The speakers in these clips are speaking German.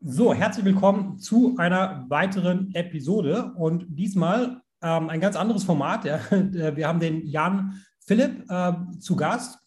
So, herzlich willkommen zu einer weiteren Episode und diesmal ähm, ein ganz anderes Format. Ja. Wir haben den Jan Philipp äh, zu Gast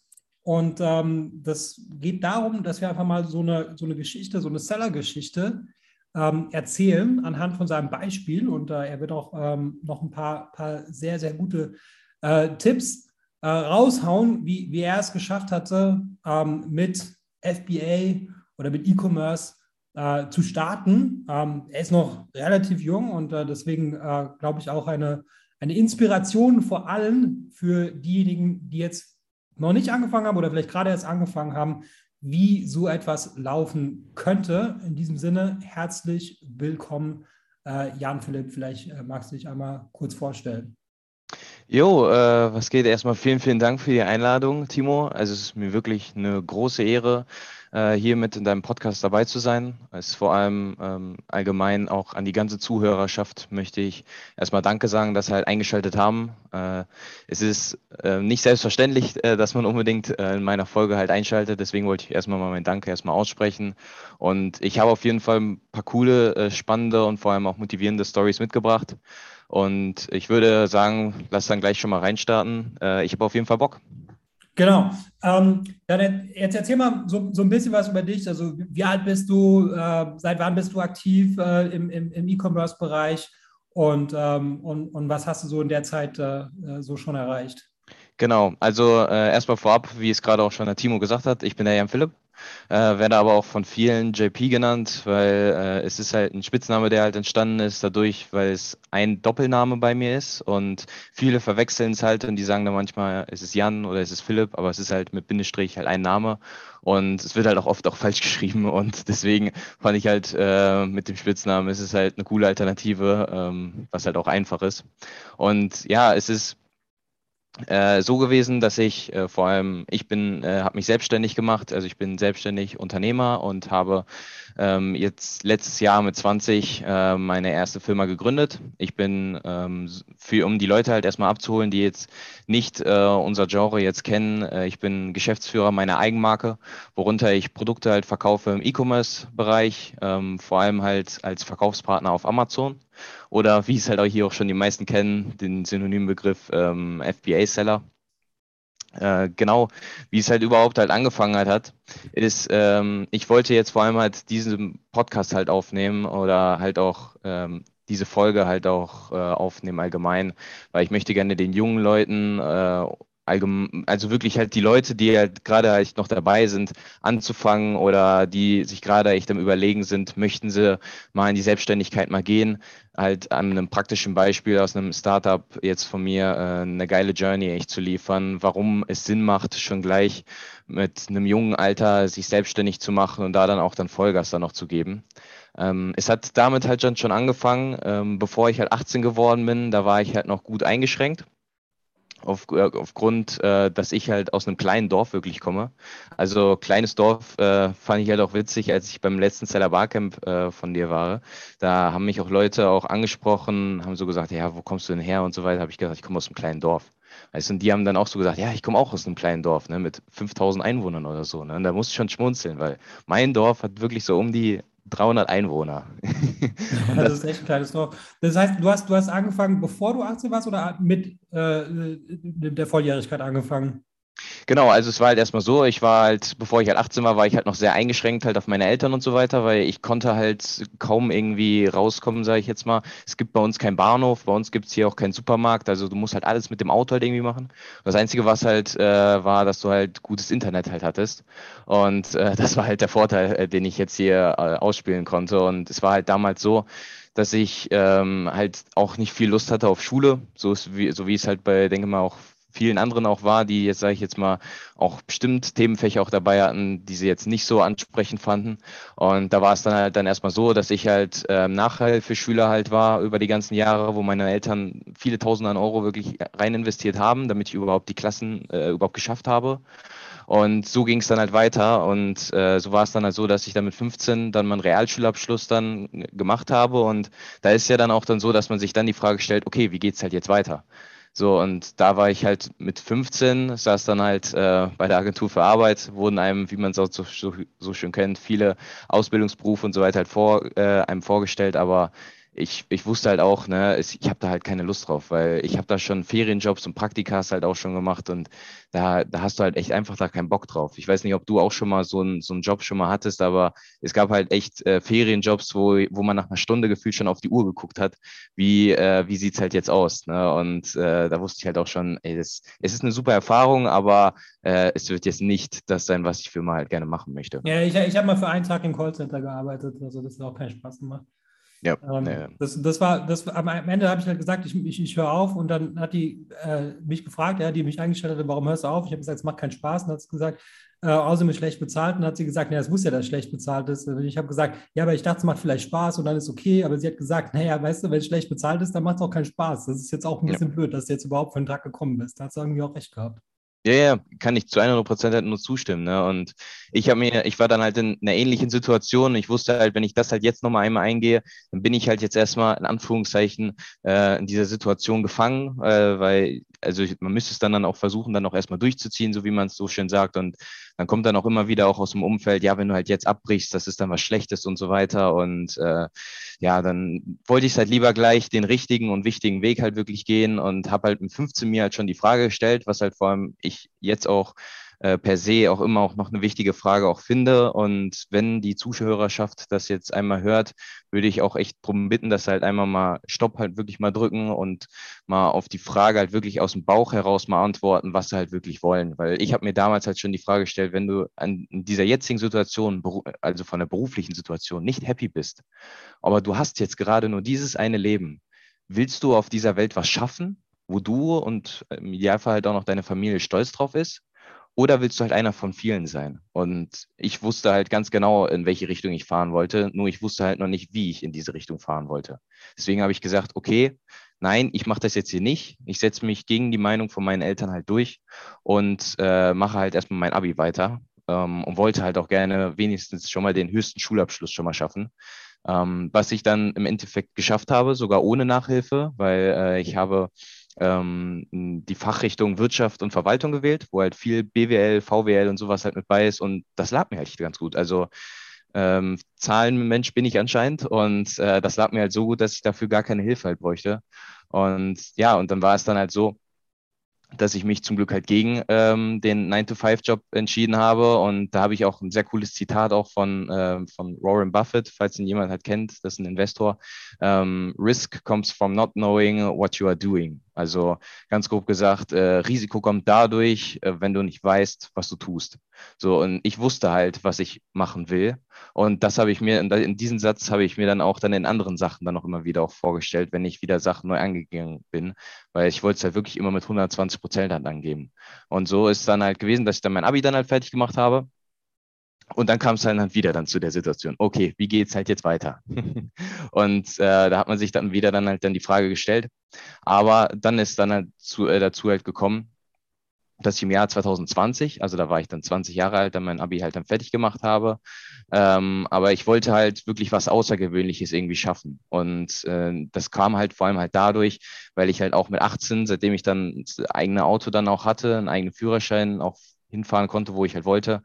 und ähm, das geht darum, dass wir einfach mal so eine, so eine Geschichte, so eine Seller-Geschichte ähm, erzählen anhand von seinem Beispiel und äh, er wird auch ähm, noch ein paar, paar sehr, sehr gute äh, Tipps äh, raushauen, wie, wie er es geschafft hatte, ähm, mit FBA oder mit E-Commerce äh, zu starten. Ähm, er ist noch relativ jung und äh, deswegen äh, glaube ich auch eine, eine Inspiration vor allem für diejenigen, die jetzt noch nicht angefangen haben oder vielleicht gerade erst angefangen haben, wie so etwas laufen könnte. In diesem Sinne, herzlich willkommen, äh, Jan Philipp. Vielleicht äh, magst du dich einmal kurz vorstellen. Jo, äh, was geht? Erstmal vielen, vielen Dank für die Einladung, Timo. Also es ist mir wirklich eine große Ehre, hier mit in deinem Podcast dabei zu sein. Es ist vor allem ähm, allgemein auch an die ganze Zuhörerschaft möchte ich erstmal Danke sagen, dass sie halt eingeschaltet haben. Äh, es ist äh, nicht selbstverständlich, äh, dass man unbedingt äh, in meiner Folge halt einschaltet. Deswegen wollte ich erstmal mal mein Danke erstmal aussprechen. Und ich habe auf jeden Fall ein paar coole, äh, spannende und vor allem auch motivierende Stories mitgebracht. Und ich würde sagen, lass dann gleich schon mal reinstarten. Äh, ich habe auf jeden Fall Bock. Genau. Ähm, dann jetzt erzähl mal so, so ein bisschen was über dich. Also wie alt bist du? Äh, seit wann bist du aktiv äh, im, im, im E-Commerce-Bereich? Und, ähm, und, und was hast du so in der Zeit äh, äh so schon erreicht? Genau, also äh, erstmal vorab, wie es gerade auch schon der Timo gesagt hat, ich bin der Jan Philipp, äh, werde aber auch von vielen JP genannt, weil äh, es ist halt ein Spitzname, der halt entstanden ist dadurch, weil es ein Doppelname bei mir ist und viele verwechseln es halt und die sagen dann manchmal, es ist Jan oder es ist Philipp, aber es ist halt mit Bindestrich halt ein Name und es wird halt auch oft auch falsch geschrieben und deswegen fand ich halt äh, mit dem Spitznamen, es ist halt eine coole Alternative, ähm, was halt auch einfach ist. Und ja, es ist äh, so gewesen, dass ich äh, vor allem, ich bin, äh, habe mich selbstständig gemacht, also ich bin selbstständig Unternehmer und habe ähm, jetzt letztes Jahr mit 20 äh, meine erste Firma gegründet. Ich bin ähm, für, um die Leute halt erstmal abzuholen, die jetzt nicht äh, unser Genre jetzt kennen. Äh, ich bin Geschäftsführer meiner Eigenmarke, worunter ich Produkte halt verkaufe im E-Commerce-Bereich, ähm, vor allem halt als Verkaufspartner auf Amazon oder wie es halt auch hier auch schon die meisten kennen, den Synonymbegriff ähm, FBA-Seller. Äh, genau, wie es halt überhaupt halt angefangen halt hat, ist, ähm, ich wollte jetzt vor allem halt diesen Podcast halt aufnehmen oder halt auch ähm, diese Folge halt auch äh, aufnehmen allgemein, weil ich möchte gerne den jungen Leuten äh, allgemein, also wirklich halt die Leute, die halt gerade halt noch dabei sind, anzufangen oder die sich gerade echt am Überlegen sind, möchten sie mal in die Selbstständigkeit mal gehen, halt an einem praktischen Beispiel aus einem Startup jetzt von mir äh, eine geile Journey echt zu liefern, warum es Sinn macht, schon gleich mit einem jungen Alter sich selbstständig zu machen und da dann auch dann Vollgas dann noch zu geben. Ähm, es hat damit halt schon angefangen, ähm, bevor ich halt 18 geworden bin, da war ich halt noch gut eingeschränkt auf, äh, aufgrund, äh, dass ich halt aus einem kleinen Dorf wirklich komme. Also kleines Dorf äh, fand ich halt auch witzig, als ich beim letzten Seller Barcamp äh, von dir war. Da haben mich auch Leute auch angesprochen, haben so gesagt, ja, wo kommst du denn her und so weiter. Habe ich gesagt, ich komme aus einem kleinen Dorf. Weißt, und die haben dann auch so gesagt, ja, ich komme auch aus einem kleinen Dorf, ne, mit 5000 Einwohnern oder so. Ne? Und da muss ich schon schmunzeln, weil mein Dorf hat wirklich so um die 300 Einwohner. Ja, das, das, ist echt ein kleines Dorf. Das heißt, du hast, du hast angefangen, bevor du 18 warst oder mit äh, der Volljährigkeit angefangen? Genau, also es war halt erstmal so, ich war halt, bevor ich halt 18 war, war ich halt noch sehr eingeschränkt halt auf meine Eltern und so weiter, weil ich konnte halt kaum irgendwie rauskommen, sage ich jetzt mal. Es gibt bei uns keinen Bahnhof, bei uns gibt es hier auch keinen Supermarkt, also du musst halt alles mit dem Auto halt irgendwie machen. Das Einzige, was halt äh, war, dass du halt gutes Internet halt hattest und äh, das war halt der Vorteil, äh, den ich jetzt hier äh, ausspielen konnte und es war halt damals so, dass ich ähm, halt auch nicht viel Lust hatte auf Schule, so, ist wie, so wie es halt bei, denke mal, auch vielen anderen auch war, die jetzt, sage ich jetzt mal, auch bestimmt Themenfächer auch dabei hatten, die sie jetzt nicht so ansprechend fanden. Und da war es dann halt dann erstmal so, dass ich halt äh, Nachhilfeschüler halt war über die ganzen Jahre, wo meine Eltern viele Tausende an Euro wirklich rein investiert haben, damit ich überhaupt die Klassen äh, überhaupt geschafft habe. Und so ging es dann halt weiter. Und äh, so war es dann halt so, dass ich dann mit 15 dann meinen Realschulabschluss dann gemacht habe. Und da ist ja dann auch dann so, dass man sich dann die Frage stellt, okay, wie geht's halt jetzt weiter? So, und da war ich halt mit 15, saß dann halt äh, bei der Agentur für Arbeit, wurden einem, wie man es auch so, so, schön kennt, viele Ausbildungsberufe und so weiter halt vor, äh, einem vorgestellt, aber ich, ich wusste halt auch, ne, ich habe da halt keine Lust drauf, weil ich habe da schon Ferienjobs und Praktikas halt auch schon gemacht und da, da hast du halt echt einfach da keinen Bock drauf. Ich weiß nicht, ob du auch schon mal so, ein, so einen Job schon mal hattest, aber es gab halt echt äh, Ferienjobs, wo, wo man nach einer Stunde gefühlt schon auf die Uhr geguckt hat, wie, äh, wie sieht's halt jetzt aus. Ne? Und äh, da wusste ich halt auch schon, ey, das, es ist eine super Erfahrung, aber äh, es wird jetzt nicht das sein, was ich für mal halt gerne machen möchte. Ja, ich, ich habe mal für einen Tag im Callcenter gearbeitet, also das hat auch keinen Spaß gemacht. Ja, ähm, nee. das, das war, das, am Ende habe ich halt gesagt, ich, ich, ich höre auf und dann hat die äh, mich gefragt, ja, die mich eingestellt hatte, warum hörst du auf? Ich habe gesagt, es macht keinen Spaß und hat gesagt, äh, außerdem ist schlecht bezahlt und hat sie gesagt, naja, es muss ja, dass schlecht bezahlt ist. Und ich habe gesagt, ja, aber ich dachte, es macht vielleicht Spaß und dann ist okay, aber sie hat gesagt, naja, weißt du, wenn es schlecht bezahlt ist, dann macht es auch keinen Spaß. Das ist jetzt auch ein bisschen ja. blöd, dass du jetzt überhaupt für den Tag gekommen bist. Da hat sie irgendwie auch recht gehabt. Ja, ja, kann ich zu 100 Prozent halt nur zustimmen. Ne? Und ich habe mir, ich war dann halt in einer ähnlichen Situation. Ich wusste halt, wenn ich das halt jetzt nochmal einmal eingehe, dann bin ich halt jetzt erstmal in Anführungszeichen äh, in dieser Situation gefangen, äh, weil, also man müsste es dann, dann auch versuchen, dann auch erstmal durchzuziehen, so wie man es so schön sagt. Und dann kommt dann auch immer wieder auch aus dem Umfeld, ja, wenn du halt jetzt abbrichst, das ist dann was Schlechtes und so weiter. Und äh, ja, dann wollte ich halt lieber gleich den richtigen und wichtigen Weg halt wirklich gehen und habe halt mit 15 mir halt schon die Frage gestellt, was halt vor allem ich jetzt auch äh, per se auch immer auch noch eine wichtige Frage auch finde. Und wenn die Zuhörerschaft das jetzt einmal hört, würde ich auch echt darum bitten, dass sie halt einmal mal Stopp halt wirklich mal drücken und mal auf die Frage halt wirklich aus dem Bauch heraus mal antworten, was sie halt wirklich wollen. Weil ich habe mir damals halt schon die Frage gestellt, wenn du an in dieser jetzigen Situation, also von der beruflichen Situation, nicht happy bist, aber du hast jetzt gerade nur dieses eine Leben, willst du auf dieser Welt was schaffen, wo du und im Idealfall halt auch noch deine Familie stolz drauf ist? Oder willst du halt einer von vielen sein? Und ich wusste halt ganz genau, in welche Richtung ich fahren wollte, nur ich wusste halt noch nicht, wie ich in diese Richtung fahren wollte. Deswegen habe ich gesagt, okay, nein, ich mache das jetzt hier nicht. Ich setze mich gegen die Meinung von meinen Eltern halt durch und äh, mache halt erstmal mein Abi weiter ähm, und wollte halt auch gerne wenigstens schon mal den höchsten Schulabschluss schon mal schaffen. Ähm, was ich dann im Endeffekt geschafft habe, sogar ohne Nachhilfe, weil äh, ich habe ähm, die Fachrichtung Wirtschaft und Verwaltung gewählt, wo halt viel BWL, VWL und sowas halt mit bei ist und das lag mir halt ganz gut. Also ähm, Zahlenmensch bin ich anscheinend und äh, das lag mir halt so gut, dass ich dafür gar keine Hilfe halt bräuchte. Und ja, und dann war es dann halt so, dass ich mich zum Glück halt gegen ähm, den 9-to-5-Job entschieden habe. Und da habe ich auch ein sehr cooles Zitat auch von, äh, von Warren Buffett, falls ihn jemand halt kennt, das ist ein Investor. Ähm, Risk comes from not knowing what you are doing. Also ganz grob gesagt, äh, Risiko kommt dadurch, äh, wenn du nicht weißt, was du tust. So, und ich wusste halt, was ich machen will. Und das habe ich mir, in diesem Satz habe ich mir dann auch dann in anderen Sachen dann auch immer wieder auch vorgestellt, wenn ich wieder Sachen neu angegangen bin, weil ich wollte es halt wirklich immer mit 120 Prozent halt angeben. Und so ist dann halt gewesen, dass ich dann mein Abi dann halt fertig gemacht habe und dann kam es dann halt wieder dann zu der Situation, okay, wie geht es halt jetzt weiter? und äh, da hat man sich dann wieder dann halt dann die Frage gestellt. Aber dann ist dann halt zu, äh, dazu halt gekommen, dass ich im Jahr 2020, also da war ich dann 20 Jahre alt, dann mein Abi halt dann fertig gemacht habe. Ähm, aber ich wollte halt wirklich was Außergewöhnliches irgendwie schaffen. Und äh, das kam halt vor allem halt dadurch, weil ich halt auch mit 18, seitdem ich dann das eigene Auto dann auch hatte, einen eigenen Führerschein auch hinfahren konnte, wo ich halt wollte,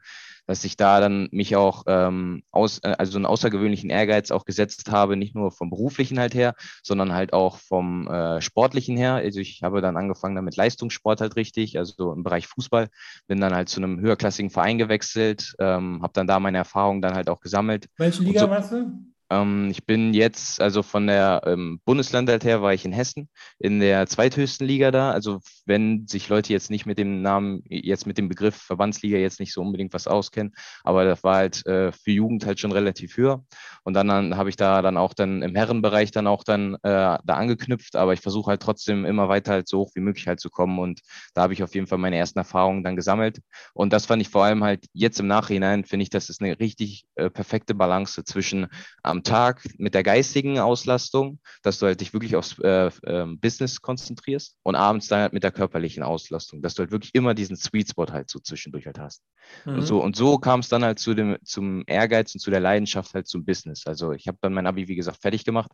dass ich da dann mich auch ähm, aus, äh, also einen außergewöhnlichen Ehrgeiz auch gesetzt habe, nicht nur vom beruflichen halt her, sondern halt auch vom äh, sportlichen her. Also ich habe dann angefangen damit Leistungssport halt richtig, also im Bereich Fußball, bin dann halt zu einem höherklassigen Verein gewechselt, ähm, habe dann da meine Erfahrungen dann halt auch gesammelt. Welche Liga so, warst du? Ähm, ich bin jetzt, also von der ähm, Bundesland halt her, war ich in Hessen in der zweithöchsten Liga da. Also wenn sich Leute jetzt nicht mit dem Namen, jetzt mit dem Begriff Verbandsliga jetzt nicht so unbedingt was auskennen, aber das war halt äh, für Jugend halt schon relativ höher. Und dann, dann habe ich da dann auch dann im Herrenbereich dann auch dann äh, da angeknüpft, aber ich versuche halt trotzdem immer weiter halt so hoch wie möglich halt zu kommen. Und da habe ich auf jeden Fall meine ersten Erfahrungen dann gesammelt. Und das fand ich vor allem halt jetzt im Nachhinein, finde ich, das ist eine richtig äh, perfekte Balance zwischen am am Tag mit der geistigen Auslastung, dass du halt dich wirklich aufs äh, äh, Business konzentrierst und abends dann halt mit der körperlichen Auslastung, dass du halt wirklich immer diesen Sweet Spot halt so zwischendurch halt hast. Mhm. Und so, und so kam es dann halt zu dem, zum Ehrgeiz und zu der Leidenschaft halt zum Business. Also ich habe dann mein Abi, wie gesagt, fertig gemacht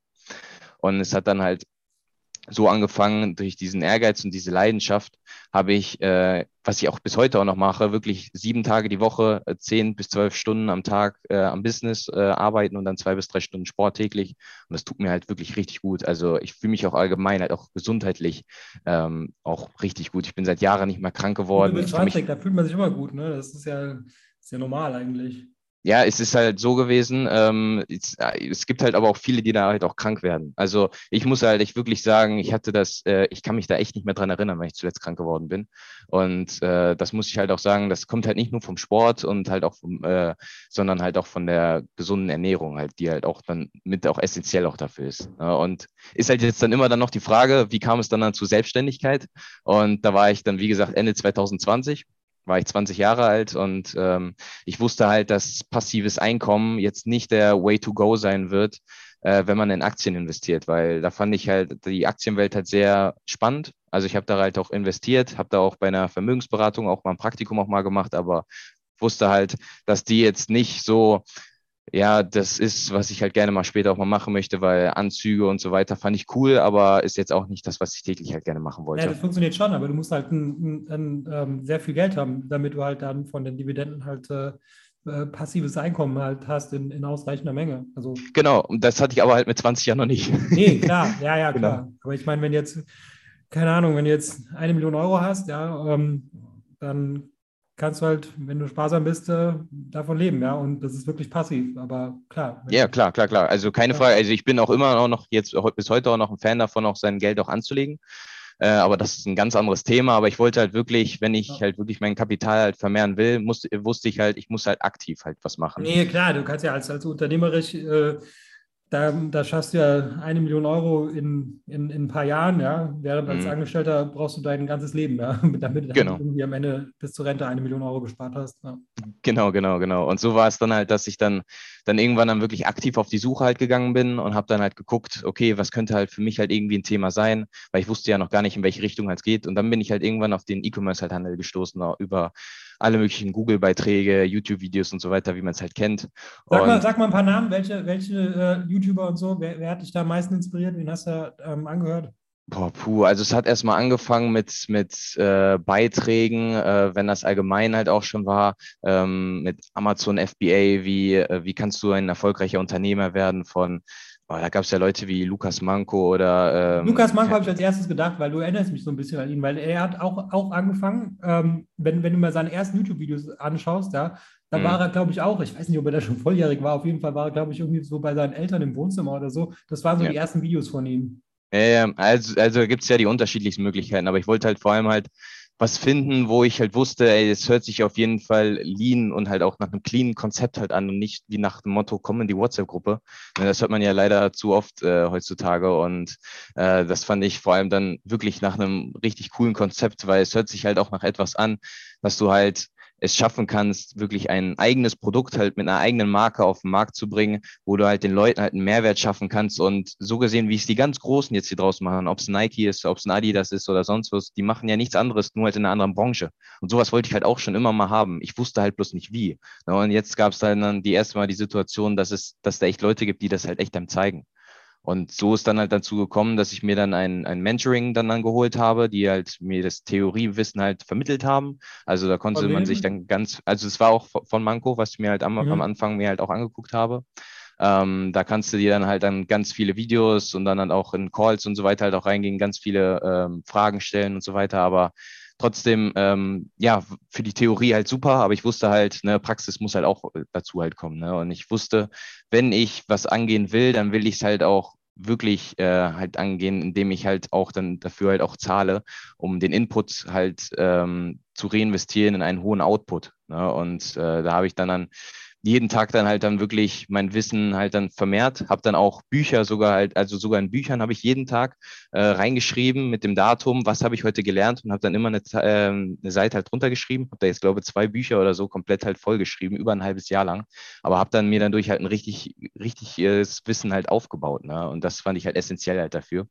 und es hat dann halt so angefangen, durch diesen Ehrgeiz und diese Leidenschaft habe ich, äh, was ich auch bis heute auch noch mache, wirklich sieben Tage die Woche, äh, zehn bis zwölf Stunden am Tag äh, am Business äh, arbeiten und dann zwei bis drei Stunden Sport täglich. Und das tut mir halt wirklich richtig gut. Also ich fühle mich auch allgemein halt auch gesundheitlich ähm, auch richtig gut. Ich bin seit Jahren nicht mehr krank geworden. Du bist 20, da fühlt man sich immer gut, ne? Das ist ja, ist ja normal eigentlich ja, es ist halt so gewesen. Ähm, es, äh, es, gibt halt aber auch viele, die da halt auch krank werden. Also ich muss halt echt wirklich sagen, ich hatte das, äh, ich kann mich da echt nicht mehr dran erinnern, weil ich zuletzt krank geworden bin. Und äh, das muss ich halt auch sagen, das kommt halt nicht nur vom Sport und halt auch vom, äh, sondern halt auch von der gesunden Ernährung, halt, die halt auch dann mit auch essentiell auch dafür ist. Ne? Und ist halt jetzt dann immer dann noch die Frage, wie kam es dann dann zu Selbstständigkeit? Und da war ich dann, wie gesagt, Ende 2020 war ich 20 Jahre alt und ähm, ich wusste halt, dass passives Einkommen jetzt nicht der Way to go sein wird, äh, wenn man in Aktien investiert, weil da fand ich halt die Aktienwelt halt sehr spannend. Also ich habe da halt auch investiert, habe da auch bei einer Vermögensberatung auch mal ein Praktikum auch mal gemacht, aber wusste halt, dass die jetzt nicht so ja, das ist, was ich halt gerne mal später auch mal machen möchte, weil Anzüge und so weiter fand ich cool, aber ist jetzt auch nicht das, was ich täglich halt gerne machen wollte. Ja, das funktioniert schon, aber du musst halt ein, ein, ein, ähm, sehr viel Geld haben, damit du halt dann von den Dividenden halt äh, äh, passives Einkommen halt hast in, in ausreichender Menge. Also, genau, und das hatte ich aber halt mit 20 Jahren noch nicht. Nee, klar, ja, ja, klar. Genau. Aber ich meine, wenn jetzt, keine Ahnung, wenn du jetzt eine Million Euro hast, ja, ähm, dann kannst du halt, wenn du sparsam bist, äh, davon leben, ja. Und das ist wirklich passiv, aber klar. Ja, klar, klar, klar. Also keine ja. Frage. Also ich bin auch immer noch jetzt bis heute auch noch ein Fan davon, auch sein Geld auch anzulegen. Äh, aber das ist ein ganz anderes Thema. Aber ich wollte halt wirklich, wenn ich ja. halt wirklich mein Kapital halt vermehren will, muss, wusste ich halt, ich muss halt aktiv halt was machen. Nee, klar, du kannst ja als, als unternehmerisch äh, da, da schaffst du ja eine Million Euro in, in, in ein paar Jahren, ja. Während als mhm. Angestellter brauchst du dein ganzes Leben, ja, damit du genau. irgendwie am Ende bis zur Rente eine Million Euro gespart hast. Ja. Genau, genau, genau. Und so war es dann halt, dass ich dann, dann irgendwann dann wirklich aktiv auf die Suche halt gegangen bin und habe dann halt geguckt, okay, was könnte halt für mich halt irgendwie ein Thema sein, weil ich wusste ja noch gar nicht, in welche Richtung halt es geht. Und dann bin ich halt irgendwann auf den E-Commerce halt Handel gestoßen, über alle möglichen Google-Beiträge, YouTube-Videos und so weiter, wie man es halt kennt. Sag mal, sag mal ein paar Namen, welche, welche äh, YouTuber und so, wer, wer, hat dich da am meisten inspiriert? Wen hast du ähm, angehört? Boah, puh, also es hat erstmal angefangen mit, mit äh, Beiträgen, äh, wenn das allgemein halt auch schon war, ähm, mit Amazon FBA, wie, äh, wie kannst du ein erfolgreicher Unternehmer werden von Oh, da gab es ja Leute wie Lukas Manko oder. Ähm, Lukas Manko habe ich als erstes gedacht, weil du erinnerst mich so ein bisschen an ihn, weil er hat auch, auch angefangen, ähm, wenn, wenn du mal seine ersten YouTube-Videos anschaust, ja, da mhm. war er, glaube ich, auch, ich weiß nicht, ob er da schon volljährig war, auf jeden Fall war er, glaube ich, irgendwie so bei seinen Eltern im Wohnzimmer oder so. Das waren so ja. die ersten Videos von ihm. Ja, also, also gibt es ja die unterschiedlichsten Möglichkeiten, aber ich wollte halt vor allem halt was finden, wo ich halt wusste, ey, es hört sich auf jeden Fall lean und halt auch nach einem cleanen Konzept halt an und nicht wie nach dem Motto, komm in die WhatsApp-Gruppe. Ne, das hört man ja leider zu oft äh, heutzutage und äh, das fand ich vor allem dann wirklich nach einem richtig coolen Konzept, weil es hört sich halt auch nach etwas an, was du halt es schaffen kannst, wirklich ein eigenes Produkt halt mit einer eigenen Marke auf den Markt zu bringen, wo du halt den Leuten halt einen Mehrwert schaffen kannst. Und so gesehen, wie es die ganz Großen jetzt hier draußen machen, ob es Nike ist, ob es ein Adidas ist oder sonst was, die machen ja nichts anderes, nur halt in einer anderen Branche. Und sowas wollte ich halt auch schon immer mal haben. Ich wusste halt bloß nicht wie. Und jetzt gab es dann die erste Mal die Situation, dass es, dass da echt Leute gibt, die das halt echt einem zeigen. Und so ist dann halt dazu gekommen, dass ich mir dann ein, ein Mentoring dann angeholt habe, die halt mir das Theoriewissen halt vermittelt haben. Also da konnte man sich dann ganz, also es war auch von Manko, was ich mir halt am, mhm. am Anfang mir halt auch angeguckt habe. Ähm, da kannst du dir dann halt dann ganz viele Videos und dann, dann auch in Calls und so weiter halt auch reingehen, ganz viele ähm, Fragen stellen und so weiter. Aber trotzdem, ähm, ja, für die Theorie halt super, aber ich wusste halt, ne, Praxis muss halt auch dazu halt kommen. Ne? Und ich wusste, wenn ich was angehen will, dann will ich es halt auch wirklich äh, halt angehen, indem ich halt auch dann dafür halt auch zahle, um den Input halt ähm, zu reinvestieren in einen hohen Output. Ne? Und äh, da habe ich dann dann jeden Tag dann halt dann wirklich mein Wissen halt dann vermehrt, habe dann auch Bücher sogar halt, also sogar in Büchern habe ich jeden Tag äh, reingeschrieben mit dem Datum, was habe ich heute gelernt und habe dann immer eine, äh, eine Seite halt drunter geschrieben, habe da jetzt glaube ich zwei Bücher oder so komplett halt vollgeschrieben, über ein halbes Jahr lang, aber habe dann mir dann durch halt ein richtig, richtig äh, Wissen halt aufgebaut ne? und das fand ich halt essentiell halt dafür.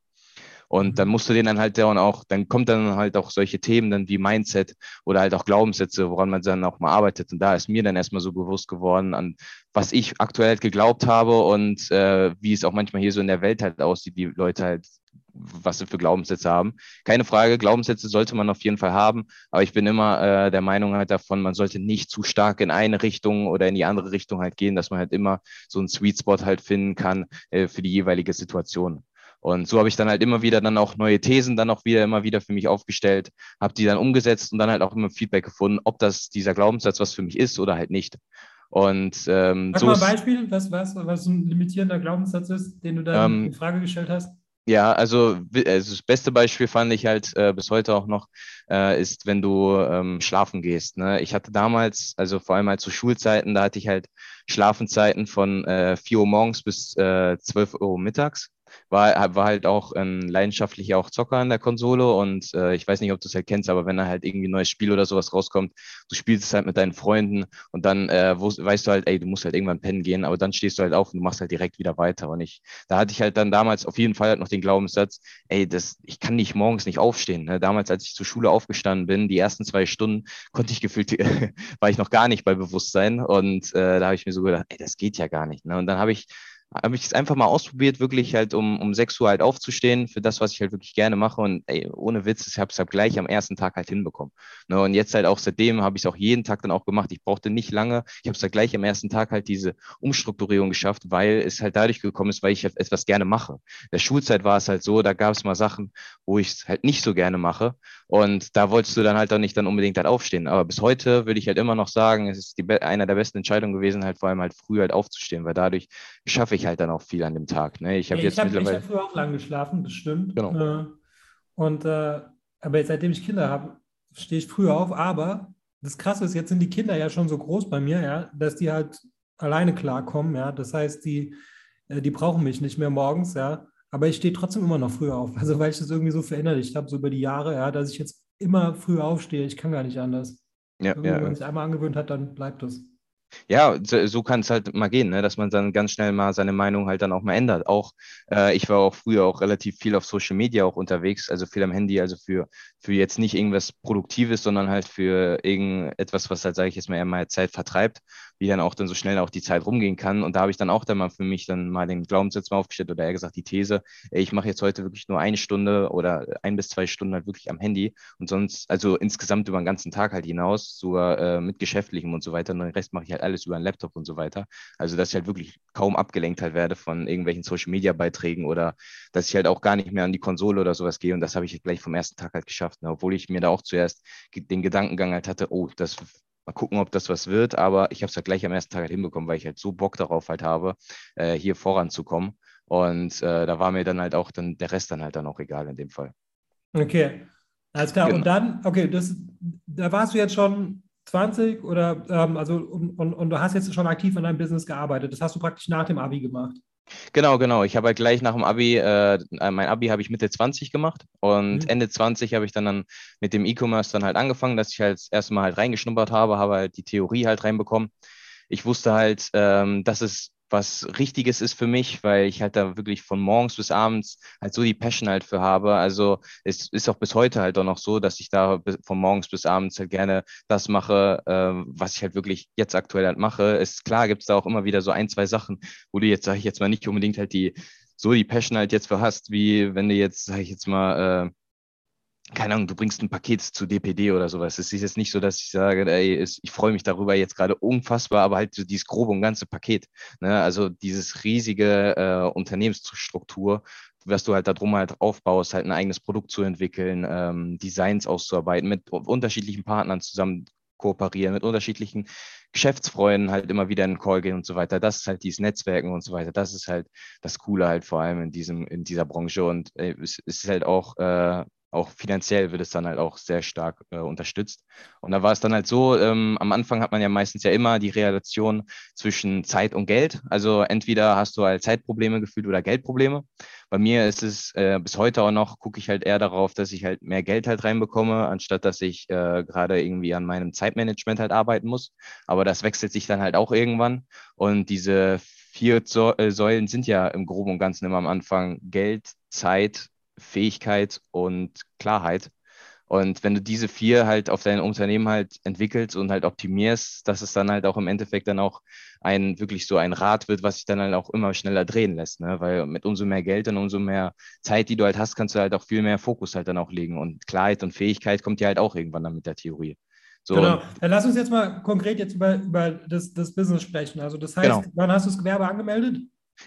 Und dann musst du den dann halt dann auch, dann kommt dann halt auch solche Themen dann wie Mindset oder halt auch Glaubenssätze, woran man dann auch mal arbeitet. Und da ist mir dann erstmal so bewusst geworden, an was ich aktuell halt geglaubt habe und äh, wie es auch manchmal hier so in der Welt halt aussieht, wie Leute halt was sie für Glaubenssätze haben. Keine Frage, Glaubenssätze sollte man auf jeden Fall haben, aber ich bin immer äh, der Meinung halt davon, man sollte nicht zu stark in eine Richtung oder in die andere Richtung halt gehen, dass man halt immer so einen Sweet Spot halt finden kann äh, für die jeweilige Situation. Und so habe ich dann halt immer wieder dann auch neue Thesen dann auch wieder immer wieder für mich aufgestellt, habe die dann umgesetzt und dann halt auch immer Feedback gefunden, ob das dieser Glaubenssatz was für mich ist oder halt nicht. Und ähm, Sag so mal ein Beispiel, was, was, was ein limitierender Glaubenssatz ist, den du da ähm, in Frage gestellt hast. Ja, also, also das beste Beispiel fand ich halt äh, bis heute auch noch, äh, ist, wenn du ähm, schlafen gehst. Ne? Ich hatte damals, also vor allem halt zu Schulzeiten, da hatte ich halt Schlafenzeiten von äh, 4 Uhr morgens bis äh, 12 Uhr mittags war, war halt auch ein leidenschaftlicher auch Zocker an der Konsole und äh, ich weiß nicht, ob du es halt kennst, aber wenn da halt irgendwie ein neues Spiel oder sowas rauskommt, du spielst es halt mit deinen Freunden und dann äh, wo, weißt du halt, ey, du musst halt irgendwann pennen gehen, aber dann stehst du halt auf und du machst halt direkt wieder weiter und ich, da hatte ich halt dann damals auf jeden Fall halt noch den Glaubenssatz, ey, das, ich kann nicht morgens nicht aufstehen. Ne? Damals, als ich zur Schule aufgestanden bin, die ersten zwei Stunden konnte ich gefühlt, war ich noch gar nicht bei Bewusstsein und äh, da habe ich mir so gedacht, ey, das geht ja gar nicht. Ne? Und dann habe ich habe ich es einfach mal ausprobiert, wirklich halt um, um 6 Uhr halt aufzustehen für das, was ich halt wirklich gerne mache. Und ey, ohne Witz, ich habe es halt gleich am ersten Tag halt hinbekommen. Ne? Und jetzt halt auch seitdem habe ich es auch jeden Tag dann auch gemacht. Ich brauchte nicht lange. Ich habe es halt gleich am ersten Tag halt diese Umstrukturierung geschafft, weil es halt dadurch gekommen ist, weil ich halt etwas gerne mache. In der Schulzeit war es halt so, da gab es mal Sachen, wo ich es halt nicht so gerne mache. Und da wolltest du dann halt auch nicht dann unbedingt halt aufstehen. Aber bis heute würde ich halt immer noch sagen, es ist die, einer der besten Entscheidungen gewesen, halt vor allem halt früh halt aufzustehen, weil dadurch schaffe ich halt dann auch viel an dem Tag. Ne? Ich habe ja, jetzt hab, mittlerweile. Ich habe früher auch lang geschlafen, das stimmt. Genau. Äh, und äh, aber seitdem ich Kinder habe, stehe ich früher auf. Aber das Krasse ist, jetzt sind die Kinder ja schon so groß bei mir, ja, dass die halt alleine klarkommen. Ja, das heißt, die, äh, die brauchen mich nicht mehr morgens, ja. Aber ich stehe trotzdem immer noch früher auf. Also weil ich das irgendwie so verinnerlicht habe, so über die Jahre, ja, dass ich jetzt immer früher aufstehe. Ich kann gar nicht anders. Ja, ja. Wenn man sich einmal angewöhnt hat, dann bleibt das. Ja, so, so kann es halt mal gehen, ne? dass man dann ganz schnell mal seine Meinung halt dann auch mal ändert. Auch äh, ich war auch früher auch relativ viel auf Social Media auch unterwegs, also viel am Handy, also für, für jetzt nicht irgendwas Produktives, sondern halt für irgendetwas, was halt, sage ich jetzt mal, eher mal Zeit vertreibt wie dann auch dann so schnell auch die Zeit rumgehen kann. Und da habe ich dann auch dann mal für mich dann mal den Glaubenssatz mal aufgestellt oder eher gesagt die These, ey, ich mache jetzt heute wirklich nur eine Stunde oder ein bis zwei Stunden halt wirklich am Handy und sonst, also insgesamt über den ganzen Tag halt hinaus, sogar äh, mit Geschäftlichem und so weiter. Und den Rest mache ich halt alles über einen Laptop und so weiter. Also dass ich halt wirklich kaum abgelenkt halt werde von irgendwelchen Social Media Beiträgen oder dass ich halt auch gar nicht mehr an die Konsole oder sowas gehe. Und das habe ich halt gleich vom ersten Tag halt geschafft, ne? obwohl ich mir da auch zuerst den Gedankengang halt hatte, oh, das Mal gucken, ob das was wird, aber ich habe es halt gleich am ersten Tag halt hinbekommen, weil ich halt so Bock darauf halt habe, äh, hier voranzukommen. Und äh, da war mir dann halt auch dann der Rest dann halt dann auch egal in dem Fall. Okay, alles klar. Genau. Und dann, okay, das, da warst du jetzt schon 20 oder ähm, also und, und, und, du hast jetzt schon aktiv an deinem Business gearbeitet. Das hast du praktisch nach dem Abi gemacht. Genau, genau. Ich habe halt gleich nach dem Abi, äh, mein Abi habe ich Mitte 20 gemacht und mhm. Ende 20 habe ich dann, dann mit dem E-Commerce dann halt angefangen, dass ich halt das erste Mal halt reingeschnuppert habe, habe halt die Theorie halt reinbekommen. Ich wusste halt, ähm, dass es was Richtiges ist für mich, weil ich halt da wirklich von morgens bis abends halt so die Passion halt für habe. Also es ist auch bis heute halt auch noch so, dass ich da von morgens bis abends halt gerne das mache, äh, was ich halt wirklich jetzt aktuell halt mache. Ist klar, gibt es da auch immer wieder so ein, zwei Sachen, wo du jetzt, sage ich jetzt mal, nicht unbedingt halt die so die Passion halt jetzt für hast, wie wenn du jetzt, sage ich jetzt mal, äh, keine Ahnung, du bringst ein Paket zu DPD oder sowas. Es ist jetzt nicht so, dass ich sage, ey, ich freue mich darüber jetzt gerade unfassbar, aber halt so dieses grobe und ganze Paket. Ne? Also dieses riesige äh, Unternehmensstruktur, was du halt darum halt aufbaust, halt ein eigenes Produkt zu entwickeln, ähm, Designs auszuarbeiten, mit unterschiedlichen Partnern zusammen kooperieren, mit unterschiedlichen Geschäftsfreunden halt immer wieder in den Call gehen und so weiter. Das ist halt dieses Netzwerken und so weiter. Das ist halt das Coole halt vor allem in diesem, in dieser Branche und äh, es ist halt auch äh, auch finanziell wird es dann halt auch sehr stark äh, unterstützt. Und da war es dann halt so, ähm, am Anfang hat man ja meistens ja immer die Relation zwischen Zeit und Geld. Also entweder hast du halt Zeitprobleme gefühlt oder Geldprobleme. Bei mir ist es äh, bis heute auch noch, gucke ich halt eher darauf, dass ich halt mehr Geld halt reinbekomme, anstatt dass ich äh, gerade irgendwie an meinem Zeitmanagement halt arbeiten muss. Aber das wechselt sich dann halt auch irgendwann. Und diese vier äh, Säulen sind ja im Groben und Ganzen immer am Anfang Geld, Zeit Fähigkeit und Klarheit. Und wenn du diese vier halt auf dein Unternehmen halt entwickelst und halt optimierst, dass es dann halt auch im Endeffekt dann auch ein wirklich so ein Rad wird, was sich dann halt auch immer schneller drehen lässt. Ne? Weil mit umso mehr Geld und umso mehr Zeit, die du halt hast, kannst du halt auch viel mehr Fokus halt dann auch legen. Und Klarheit und Fähigkeit kommt ja halt auch irgendwann dann mit der Theorie. So, genau. Dann lass uns jetzt mal konkret jetzt über, über das, das Business sprechen. Also das heißt, genau. wann hast du das Gewerbe angemeldet?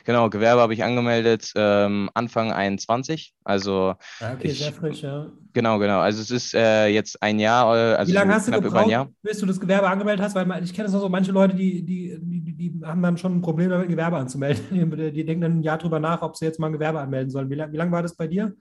Genau, Gewerbe habe ich angemeldet ähm, Anfang 21. Also ah, okay, ich, sehr frisch, ja. Genau, genau. Also es ist äh, jetzt ein Jahr. Äh, also Wie lange hast du gebraucht, bis du das Gewerbe angemeldet hast? Weil ich kenne es noch so, manche Leute, die, die, die, die, haben dann schon ein Problem damit, Gewerbe anzumelden. Die, die denken dann ein Jahr drüber nach, ob sie jetzt mal ein Gewerbe anmelden sollen. Wie, wie lange war das bei dir?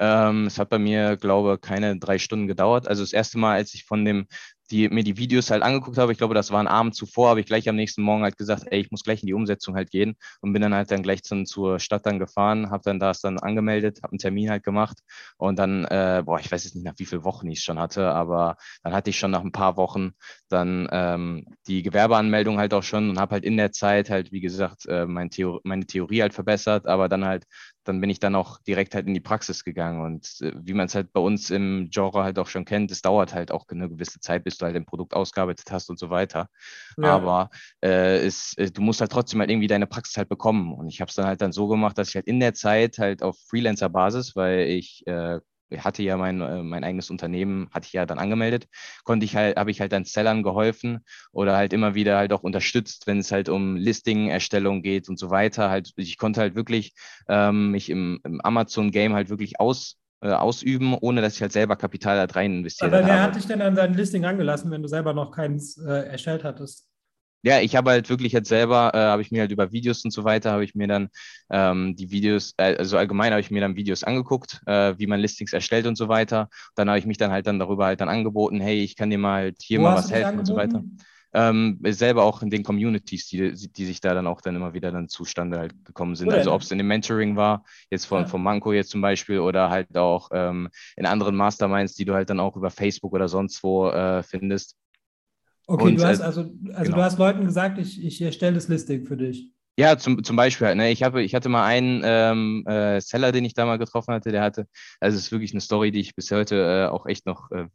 Ähm, es hat bei mir, glaube ich, keine drei Stunden gedauert. Also das erste Mal, als ich von dem die mir die Videos halt angeguckt habe. Ich glaube, das war ein Abend zuvor, habe ich gleich am nächsten Morgen halt gesagt, ey, ich muss gleich in die Umsetzung halt gehen und bin dann halt dann gleich zum, zur Stadt dann gefahren, habe dann das dann angemeldet, habe einen Termin halt gemacht und dann, äh, boah, ich weiß jetzt nicht nach wie vielen Wochen ich es schon hatte, aber dann hatte ich schon nach ein paar Wochen dann ähm, die Gewerbeanmeldung halt auch schon und habe halt in der Zeit halt, wie gesagt, äh, mein Theor meine Theorie halt verbessert, aber dann halt dann bin ich dann auch direkt halt in die Praxis gegangen. Und äh, wie man es halt bei uns im Genre halt auch schon kennt, es dauert halt auch eine gewisse Zeit, bis du halt ein Produkt ausgearbeitet hast und so weiter. Ja. Aber äh, es, äh, du musst halt trotzdem halt irgendwie deine Praxis halt bekommen. Und ich habe es dann halt dann so gemacht, dass ich halt in der Zeit halt auf Freelancer-Basis, weil ich äh, hatte ja mein, äh, mein eigenes Unternehmen, hatte ich ja dann angemeldet, konnte ich halt, habe ich halt dann Sellern geholfen oder halt immer wieder halt auch unterstützt, wenn es halt um Listing-Erstellung geht und so weiter. Halt, ich konnte halt wirklich ähm, mich im, im Amazon-Game halt wirklich aus, äh, ausüben, ohne dass ich halt selber Kapital da rein investiere. Aber wer hat dich denn an dein Listing angelassen, wenn du selber noch keins äh, erstellt hattest? Ja, ich habe halt wirklich jetzt selber, äh, habe ich mir halt über Videos und so weiter, habe ich mir dann ähm, die Videos, äh, also allgemein habe ich mir dann Videos angeguckt, äh, wie man Listings erstellt und so weiter. Dann habe ich mich dann halt dann darüber halt dann angeboten, hey, ich kann dir mal halt hier Wo mal was helfen und so weiter. Ähm, selber auch in den Communities, die, die sich da dann auch dann immer wieder dann zustande halt gekommen sind. Cool. Also ob es in dem Mentoring war, jetzt von, ja. von Manko jetzt zum Beispiel, oder halt auch ähm, in anderen Masterminds, die du halt dann auch über Facebook oder sonst wo äh, findest. Okay, und, du hast also, also genau. du hast Leuten gesagt, ich, ich erstelle das Listing für dich. Ja, zum, zum Beispiel halt, ne, ich habe, ich hatte mal einen ähm, äh, Seller, den ich da mal getroffen hatte, der hatte, also es ist wirklich eine Story, die ich bis heute äh, auch echt noch äh,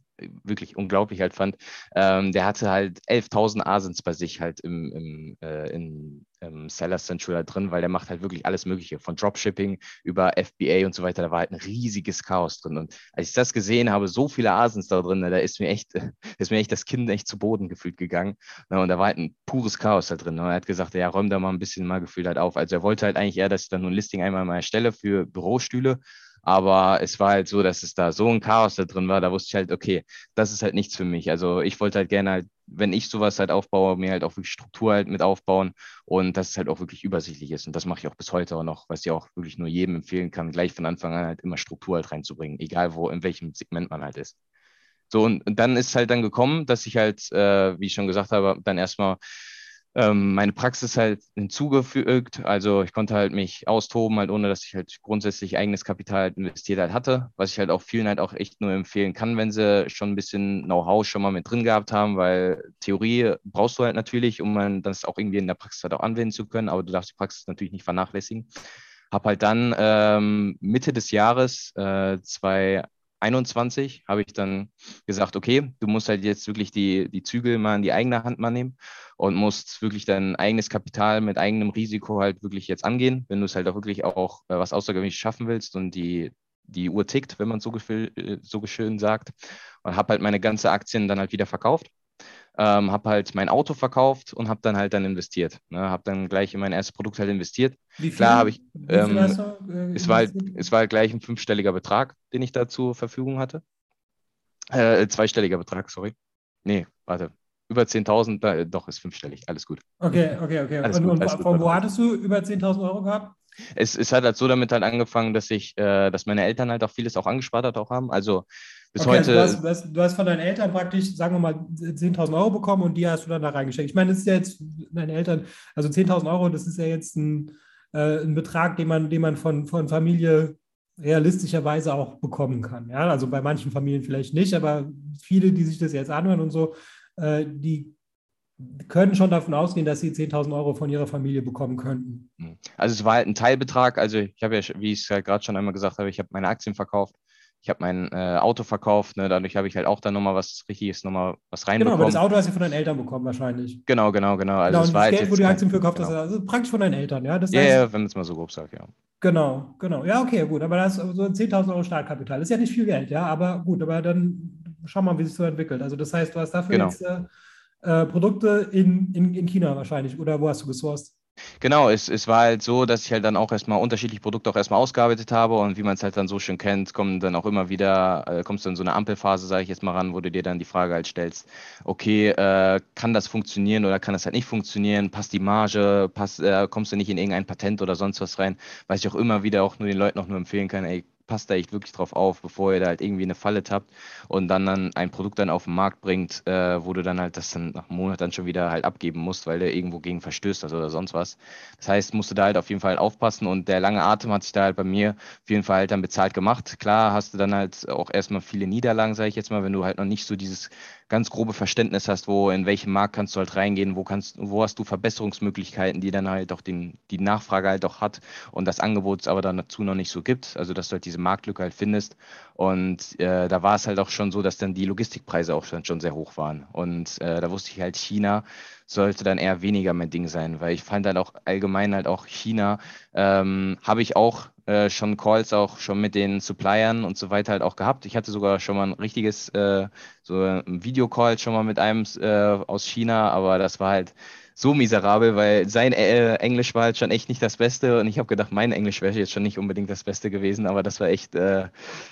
wirklich unglaublich halt fand. Ähm, der hatte halt 11.000 Asins bei sich halt im, im, äh, in, im Seller Central da drin, weil der macht halt wirklich alles Mögliche, von Dropshipping über FBA und so weiter. Da war halt ein riesiges Chaos drin. Und als ich das gesehen habe, so viele Asins da drin, ne, da ist mir echt, ist mir echt das Kind echt zu Boden gefühlt gegangen. Ne, und da war halt ein pures Chaos da drin. Ne. Und er hat gesagt, ja, räum da mal ein bisschen mal gefühlt halt auf. Also er wollte halt eigentlich eher, dass ich dann nur ein Listing einmal mal erstelle für Bürostühle aber es war halt so, dass es da so ein Chaos da drin war, da wusste ich halt, okay, das ist halt nichts für mich. Also ich wollte halt gerne halt, wenn ich sowas halt aufbaue, mir halt auch wirklich Struktur halt mit aufbauen und dass es halt auch wirklich übersichtlich ist. Und das mache ich auch bis heute auch noch, was ich auch wirklich nur jedem empfehlen kann, gleich von Anfang an halt immer Struktur halt reinzubringen, egal wo, in welchem Segment man halt ist. So, und, und dann ist halt dann gekommen, dass ich halt, äh, wie ich schon gesagt habe, dann erstmal ähm, meine Praxis halt hinzugefügt. Also ich konnte halt mich austoben, halt ohne dass ich halt grundsätzlich eigenes Kapital halt investiert halt hatte, was ich halt auch vielen halt auch echt nur empfehlen kann, wenn sie schon ein bisschen Know-how schon mal mit drin gehabt haben, weil Theorie brauchst du halt natürlich, um das auch irgendwie in der Praxis halt auch anwenden zu können, aber du darfst die Praxis natürlich nicht vernachlässigen. Hab halt dann ähm, Mitte des Jahres äh, zwei 21 habe ich dann gesagt, okay, du musst halt jetzt wirklich die, die Zügel mal in die eigene Hand mal nehmen und musst wirklich dein eigenes Kapital mit eigenem Risiko halt wirklich jetzt angehen, wenn du es halt auch wirklich auch äh, was Außergewöhnliches schaffen willst und die, die Uhr tickt, wenn man so, äh, so schön sagt. Und habe halt meine ganze Aktien dann halt wieder verkauft ähm, habe halt mein Auto verkauft und habe dann halt dann investiert. Ne? Habe dann gleich in mein erstes Produkt halt investiert. Wie viel? Klar habe ich, ähm, äh, es, war halt, es war halt gleich ein fünfstelliger Betrag, den ich da zur Verfügung hatte. Äh, zweistelliger Betrag, sorry. Nee, warte. Über 10.000, äh, doch, ist fünfstellig, alles gut. Okay, okay, okay. Alles und, gut, und von wo hattest du über 10.000 Euro gehabt? Es, es hat halt so damit halt angefangen, dass ich, äh, dass meine Eltern halt auch vieles auch angespart hat auch haben. Also bis okay, heute. Also du, hast, du, hast, von deinen Eltern praktisch, sagen wir mal, 10.000 Euro bekommen und die hast du dann da reingesteckt. Ich meine, das ist ja jetzt deine Eltern, also 10.000 Euro, das ist ja jetzt ein, äh, ein Betrag, den man, den man von, von Familie realistischerweise auch bekommen kann. Ja, also bei manchen Familien vielleicht nicht, aber viele, die sich das jetzt anhören und so, äh, die können schon davon ausgehen, dass sie 10.000 Euro von ihrer Familie bekommen könnten. Also es war halt ein Teilbetrag. Also ich habe ja, wie ich es ja gerade schon einmal gesagt habe, ich habe meine Aktien verkauft ich habe mein äh, Auto verkauft, ne? dadurch habe ich halt auch dann nochmal was Richtiges, nochmal was reinbekommen. Genau, aber das Auto hast du von deinen Eltern bekommen wahrscheinlich. Genau, genau, genau. Also genau, und das halt Geld, wo du die Aktien für gekauft hast, genau. also praktisch von deinen Eltern, ja? Das ja, heißt, ja, wenn man es mal so grob sagt, ja. Genau, genau. Ja, okay, gut, aber das ist so 10.000 Euro Startkapital. Das ist ja nicht viel Geld, ja, aber gut, aber dann schau mal, wie sich so entwickelt. Also das heißt, du hast dafür genau. jetzt äh, äh, Produkte in, in, in China wahrscheinlich oder wo hast du gesourced? Genau, es, es war halt so, dass ich halt dann auch erstmal unterschiedliche Produkte auch erstmal ausgearbeitet habe und wie man es halt dann so schön kennt, kommen dann auch immer wieder, äh, kommst du in so eine Ampelphase, sage ich jetzt mal ran, wo du dir dann die Frage halt stellst, okay, äh, kann das funktionieren oder kann das halt nicht funktionieren, passt die Marge, passt, äh, kommst du nicht in irgendein Patent oder sonst was rein, was ich auch immer wieder auch nur den Leuten auch nur empfehlen kann, ey, passt da echt wirklich drauf auf, bevor ihr da halt irgendwie eine Falle tappt und dann, dann ein Produkt dann auf den Markt bringt, äh, wo du dann halt das dann nach einem Monat dann schon wieder halt abgeben musst, weil der irgendwo gegen verstößt hast oder sonst was. Das heißt, musst du da halt auf jeden Fall aufpassen und der lange Atem hat sich da halt bei mir auf jeden Fall halt dann bezahlt gemacht. Klar hast du dann halt auch erstmal viele Niederlagen, sage ich jetzt mal, wenn du halt noch nicht so dieses ganz grobe Verständnis hast, wo in welchem Markt kannst du halt reingehen, wo kannst, wo hast du Verbesserungsmöglichkeiten, die dann halt auch den, die Nachfrage halt auch hat und das Angebot aber dann dazu noch nicht so gibt. Also dass du halt diese Marktlücke halt findest. Und äh, da war es halt auch schon so, dass dann die Logistikpreise auch schon, schon sehr hoch waren. Und äh, da wusste ich halt, China sollte dann eher weniger mein Ding sein, weil ich fand halt auch allgemein halt auch China, ähm, habe ich auch äh, schon Calls auch schon mit den Suppliern und so weiter halt auch gehabt. Ich hatte sogar schon mal ein richtiges, äh, so ein Videocall schon mal mit einem äh, aus China, aber das war halt so miserabel, weil sein äh, Englisch war halt schon echt nicht das Beste und ich habe gedacht, mein Englisch wäre jetzt schon nicht unbedingt das Beste gewesen, aber das war echt äh,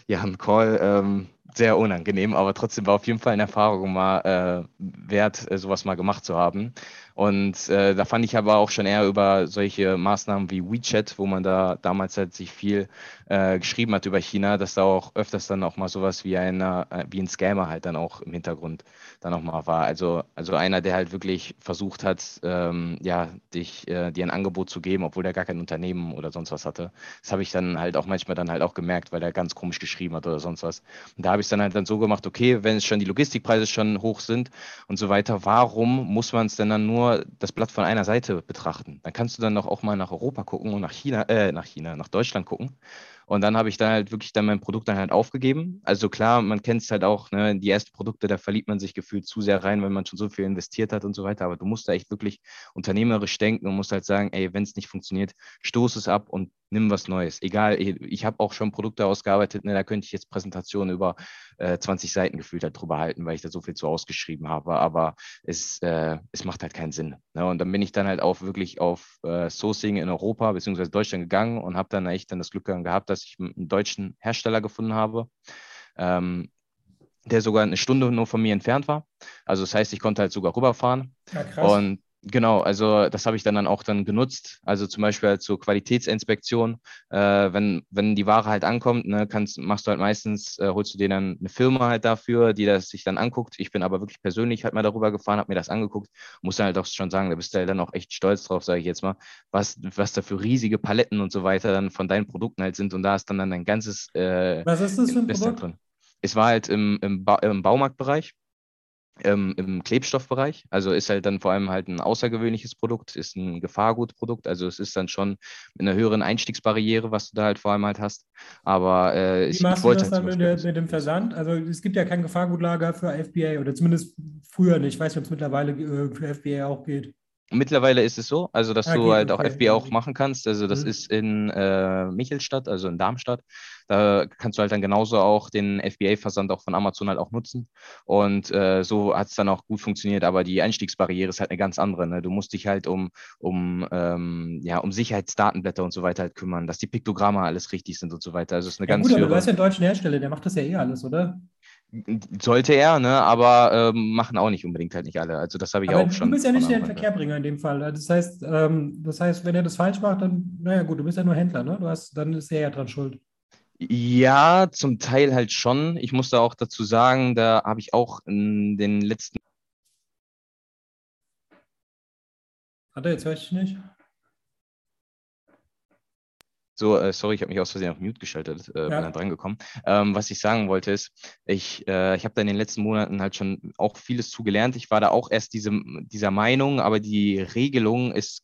ja ein Call. Ähm, sehr unangenehm, aber trotzdem war auf jeden Fall eine Erfahrung mal äh, wert, äh, sowas mal gemacht zu haben. Und äh, da fand ich aber auch schon eher über solche Maßnahmen wie WeChat, wo man da damals halt sich viel äh, geschrieben hat über China, dass da auch öfters dann auch mal sowas wie, einer, äh, wie ein Scammer halt dann auch im Hintergrund dann auch mal war. Also, also einer, der halt wirklich versucht hat, ähm, ja, dich, äh, dir ein Angebot zu geben, obwohl der gar kein Unternehmen oder sonst was hatte. Das habe ich dann halt auch manchmal dann halt auch gemerkt, weil der ganz komisch geschrieben hat oder sonst was. Und da habe ich es dann halt dann so gemacht, okay, wenn es schon die Logistikpreise schon hoch sind und so weiter, warum muss man es denn dann nur nur das Blatt von einer Seite betrachten. Dann kannst du dann doch auch mal nach Europa gucken und nach China, äh, nach China, nach Deutschland gucken und dann habe ich dann halt wirklich dann mein Produkt dann halt aufgegeben. Also klar, man kennt es halt auch, ne, die ersten Produkte, da verliebt man sich gefühlt zu sehr rein, wenn man schon so viel investiert hat und so weiter. Aber du musst da echt wirklich unternehmerisch denken und musst halt sagen, ey, wenn es nicht funktioniert, stoß es ab und nimm was Neues. Egal, ich habe auch schon Produkte ausgearbeitet, ne, da könnte ich jetzt Präsentationen über äh, 20 Seiten gefühlt drüber halten, weil ich da so viel zu ausgeschrieben habe. Aber es, äh, es macht halt keinen Sinn. Ne? Und dann bin ich dann halt auch wirklich auf äh, Sourcing in Europa bzw. Deutschland gegangen und habe dann echt dann das Glück gehabt, dass ich einen deutschen Hersteller gefunden habe, ähm, der sogar eine Stunde nur von mir entfernt war. Also das heißt, ich konnte halt sogar rüberfahren. Ja. Und Genau, also das habe ich dann, dann auch dann genutzt. Also zum Beispiel halt so Qualitätsinspektion, äh, wenn, wenn die Ware halt ankommt, ne, kannst, machst du halt meistens, äh, holst du dir dann eine Firma halt dafür, die das sich dann anguckt. Ich bin aber wirklich persönlich halt mal darüber gefahren, habe mir das angeguckt, muss dann halt auch schon sagen, da bist du halt dann auch echt stolz drauf, sage ich jetzt mal, was, was da für riesige Paletten und so weiter dann von deinen Produkten halt sind und da ist dann, dann ein ganzes äh, Was ist das für ein Produkt? Drin. Es war halt im, im, ba im Baumarktbereich ähm, im Klebstoffbereich. Also ist halt dann vor allem halt ein außergewöhnliches Produkt, ist ein Gefahrgutprodukt. Also es ist dann schon mit einer höheren Einstiegsbarriere, was du da halt vor allem halt hast. Aber äh, Wie ich, machst du das dann mit, der, mit, dem Versand? Also es gibt ja kein Gefahrgutlager für FBA oder zumindest früher nicht. Ich weiß nicht, ob es mittlerweile äh, für FBA auch geht. Mittlerweile ist es so, also dass ah, du halt okay. auch FBA auch machen kannst. Also das mhm. ist in äh, Michelstadt, also in Darmstadt. Da kannst du halt dann genauso auch den FBA-Versand auch von Amazon halt auch nutzen. Und äh, so hat es dann auch gut funktioniert, aber die Einstiegsbarriere ist halt eine ganz andere. Ne? Du musst dich halt um, um, ähm, ja, um Sicherheitsdatenblätter und so weiter halt kümmern, dass die Piktogramme alles richtig sind und so weiter. Also es ist eine ja, ganz gut, aber du hast ja einen deutschen Hersteller, der macht das ja eh alles, oder? Sollte er, ne? aber ähm, machen auch nicht unbedingt halt nicht alle. Also das habe ich aber auch schon. Du bist ja nicht der Verkehrbringer in dem Fall. Das heißt, ähm, das heißt, wenn er das falsch macht, dann, naja gut, du bist ja nur Händler, ne? Du hast, dann ist er ja dran schuld. Ja, zum Teil halt schon. Ich muss da auch dazu sagen, da habe ich auch in den letzten. Hat er jetzt höre ich nicht? So, äh, sorry, ich habe mich aus Versehen auf Mute geschaltet, äh, ja. bin dann dran gekommen. Ähm, was ich sagen wollte ist, ich, äh, ich habe da in den letzten Monaten halt schon auch vieles zugelernt. Ich war da auch erst diese, dieser Meinung, aber die Regelung ist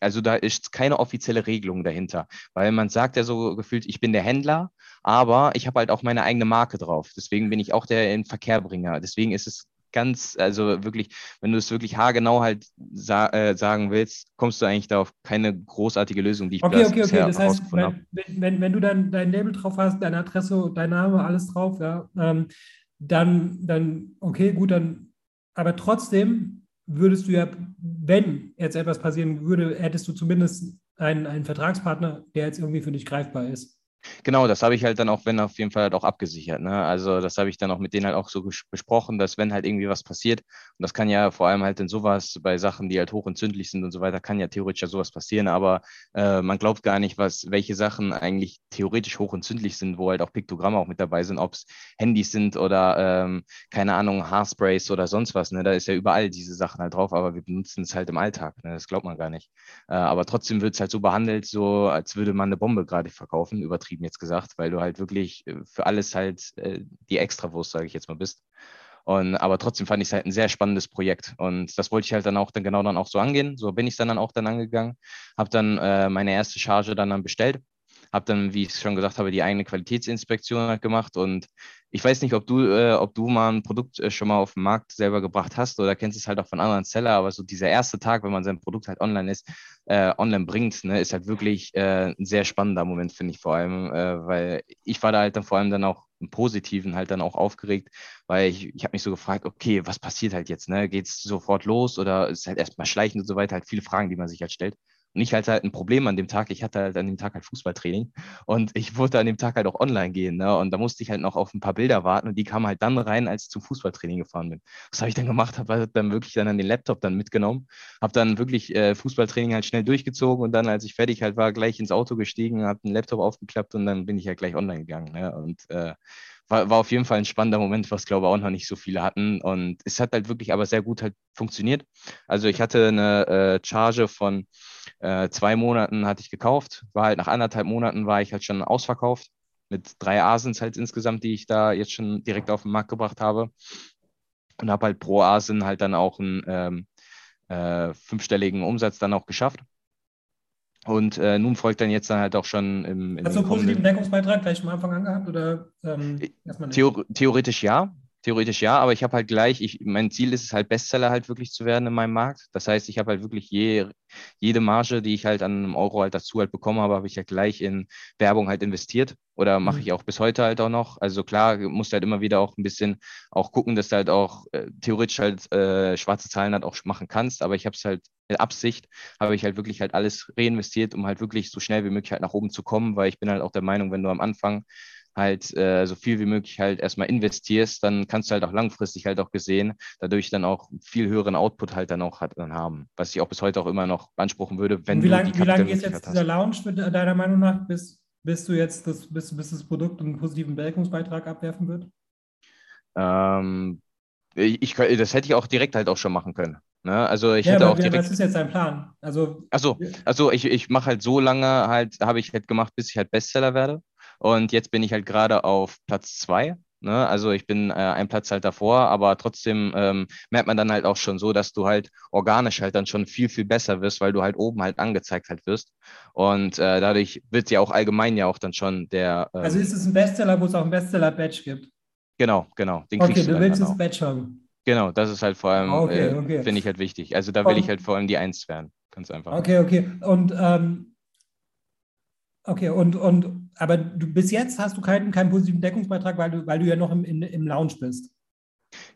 also da ist keine offizielle Regelung dahinter, weil man sagt ja so gefühlt, ich bin der Händler, aber ich habe halt auch meine eigene Marke drauf. Deswegen bin ich auch der in Verkehr bringer. Deswegen ist es ganz, also wirklich, wenn du es wirklich haargenau halt sa äh, sagen willst, kommst du eigentlich da auf keine großartige Lösung, die ich okay, okay, okay. Das heißt, wenn, wenn, wenn, du dann dein Label drauf hast, deine Adresse, dein Name, alles drauf, ja, ähm, dann, dann, okay, gut, dann, aber trotzdem würdest du ja, wenn jetzt etwas passieren würde, hättest du zumindest einen, einen Vertragspartner, der jetzt irgendwie für dich greifbar ist. Genau, das habe ich halt dann auch, wenn auf jeden Fall halt auch abgesichert. Ne? Also das habe ich dann auch mit denen halt auch so besprochen, dass wenn halt irgendwie was passiert, und das kann ja vor allem halt in sowas bei Sachen, die halt hochentzündlich sind und so weiter, kann ja theoretisch ja sowas passieren, aber äh, man glaubt gar nicht, was, welche Sachen eigentlich theoretisch hochentzündlich sind, wo halt auch Piktogramme auch mit dabei sind, ob es Handys sind oder ähm, keine Ahnung, Haarsprays oder sonst was. Ne? Da ist ja überall diese Sachen halt drauf, aber wir benutzen es halt im Alltag. Ne? Das glaubt man gar nicht. Äh, aber trotzdem wird es halt so behandelt, so als würde man eine Bombe gerade verkaufen, übertrieben übertrieben jetzt gesagt, weil du halt wirklich äh, für alles halt äh, die Extrawurst, sage ich jetzt mal, bist. Und, aber trotzdem fand ich es halt ein sehr spannendes Projekt. Und das wollte ich halt dann auch dann genau dann auch so angehen. So bin ich dann, dann auch dann angegangen. Habe dann äh, meine erste Charge dann, dann bestellt. Habe dann, wie ich schon gesagt habe, die eigene Qualitätsinspektion halt gemacht. Und ich weiß nicht, ob du, äh, ob du mal ein Produkt äh, schon mal auf den Markt selber gebracht hast oder kennst es halt auch von anderen Seller, aber so dieser erste Tag, wenn man sein Produkt halt online ist, äh, online bringt, ne, ist halt wirklich äh, ein sehr spannender Moment, finde ich vor allem, äh, weil ich war da halt dann vor allem dann auch im Positiven halt dann auch aufgeregt, weil ich, ich habe mich so gefragt, okay, was passiert halt jetzt, ne? Geht es sofort los oder ist halt erstmal schleichend und so weiter, halt viele Fragen, die man sich halt stellt. Und ich hatte halt ein Problem an dem Tag. Ich hatte halt an dem Tag halt Fußballtraining und ich wollte an dem Tag halt auch online gehen. Ne? Und da musste ich halt noch auf ein paar Bilder warten und die kamen halt dann rein, als ich zum Fußballtraining gefahren bin. Was habe ich dann gemacht? Habe halt dann wirklich dann an den Laptop dann mitgenommen, habe dann wirklich äh, Fußballtraining halt schnell durchgezogen und dann, als ich fertig halt war, gleich ins Auto gestiegen, habe den Laptop aufgeklappt und dann bin ich halt gleich online gegangen. Ne? Und äh, war, war auf jeden Fall ein spannender Moment, was glaube ich auch noch nicht so viele hatten. Und es hat halt wirklich aber sehr gut halt funktioniert. Also ich hatte eine äh, Charge von äh, zwei Monaten hatte ich gekauft, war halt nach anderthalb Monaten war ich halt schon ausverkauft mit drei Asins halt insgesamt, die ich da jetzt schon direkt auf den Markt gebracht habe. Und habe halt pro Asin halt dann auch einen ähm, äh, fünfstelligen Umsatz dann auch geschafft. Und äh, nun folgt dann jetzt dann halt auch schon im. Hast du einen positiven Deckungsbeitrag gleich am Anfang angehabt oder ähm? Theor theoretisch ja. Theoretisch ja, aber ich habe halt gleich, ich, mein Ziel ist es halt, Bestseller halt wirklich zu werden in meinem Markt. Das heißt, ich habe halt wirklich je, jede Marge, die ich halt an einem Euro halt dazu halt bekommen habe, habe ich halt gleich in Werbung halt investiert oder mache mhm. ich auch bis heute halt auch noch. Also klar, musst halt immer wieder auch ein bisschen auch gucken, dass du halt auch äh, theoretisch halt äh, schwarze Zahlen halt auch machen kannst, aber ich habe es halt mit Absicht, habe ich halt wirklich halt alles reinvestiert, um halt wirklich so schnell wie möglich halt nach oben zu kommen, weil ich bin halt auch der Meinung, wenn du am Anfang halt äh, so viel wie möglich halt erstmal investierst, dann kannst du halt auch langfristig halt auch gesehen, dadurch dann auch viel höheren Output halt dann auch hat, dann haben, was ich auch bis heute auch immer noch beanspruchen würde, wenn wie lang, du Wie lange ist jetzt dieser Launch deiner Meinung nach, bis, bis du jetzt das, bis, bis das Produkt einen positiven Wirkungsbeitrag abwerfen wird? Ähm, ich, das hätte ich auch direkt halt auch schon machen können. Ne? Also ich ja, hätte aber auch direkt. Was ist jetzt dein Plan? Also, Achso, also ich, ich mache halt so lange halt, habe ich halt gemacht, bis ich halt Bestseller werde. Und jetzt bin ich halt gerade auf Platz zwei. Ne? Also ich bin äh, ein Platz halt davor, aber trotzdem ähm, merkt man dann halt auch schon so, dass du halt organisch halt dann schon viel, viel besser wirst, weil du halt oben halt angezeigt halt wirst. Und äh, dadurch wird ja auch allgemein ja auch dann schon der. Ähm, also ist es ein Bestseller, wo es auch ein Bestseller-Badge gibt? Genau, genau. Den okay, du, du willst das Badge haben. Genau, das ist halt vor allem, okay, äh, okay. finde ich halt wichtig. Also da will Und, ich halt vor allem die Eins werden. Ganz einfach. Okay, okay. Und ähm, okay, und, und aber du, bis jetzt hast du keinen, keinen positiven Deckungsbeitrag, weil du, weil du ja noch im, in, im Lounge bist.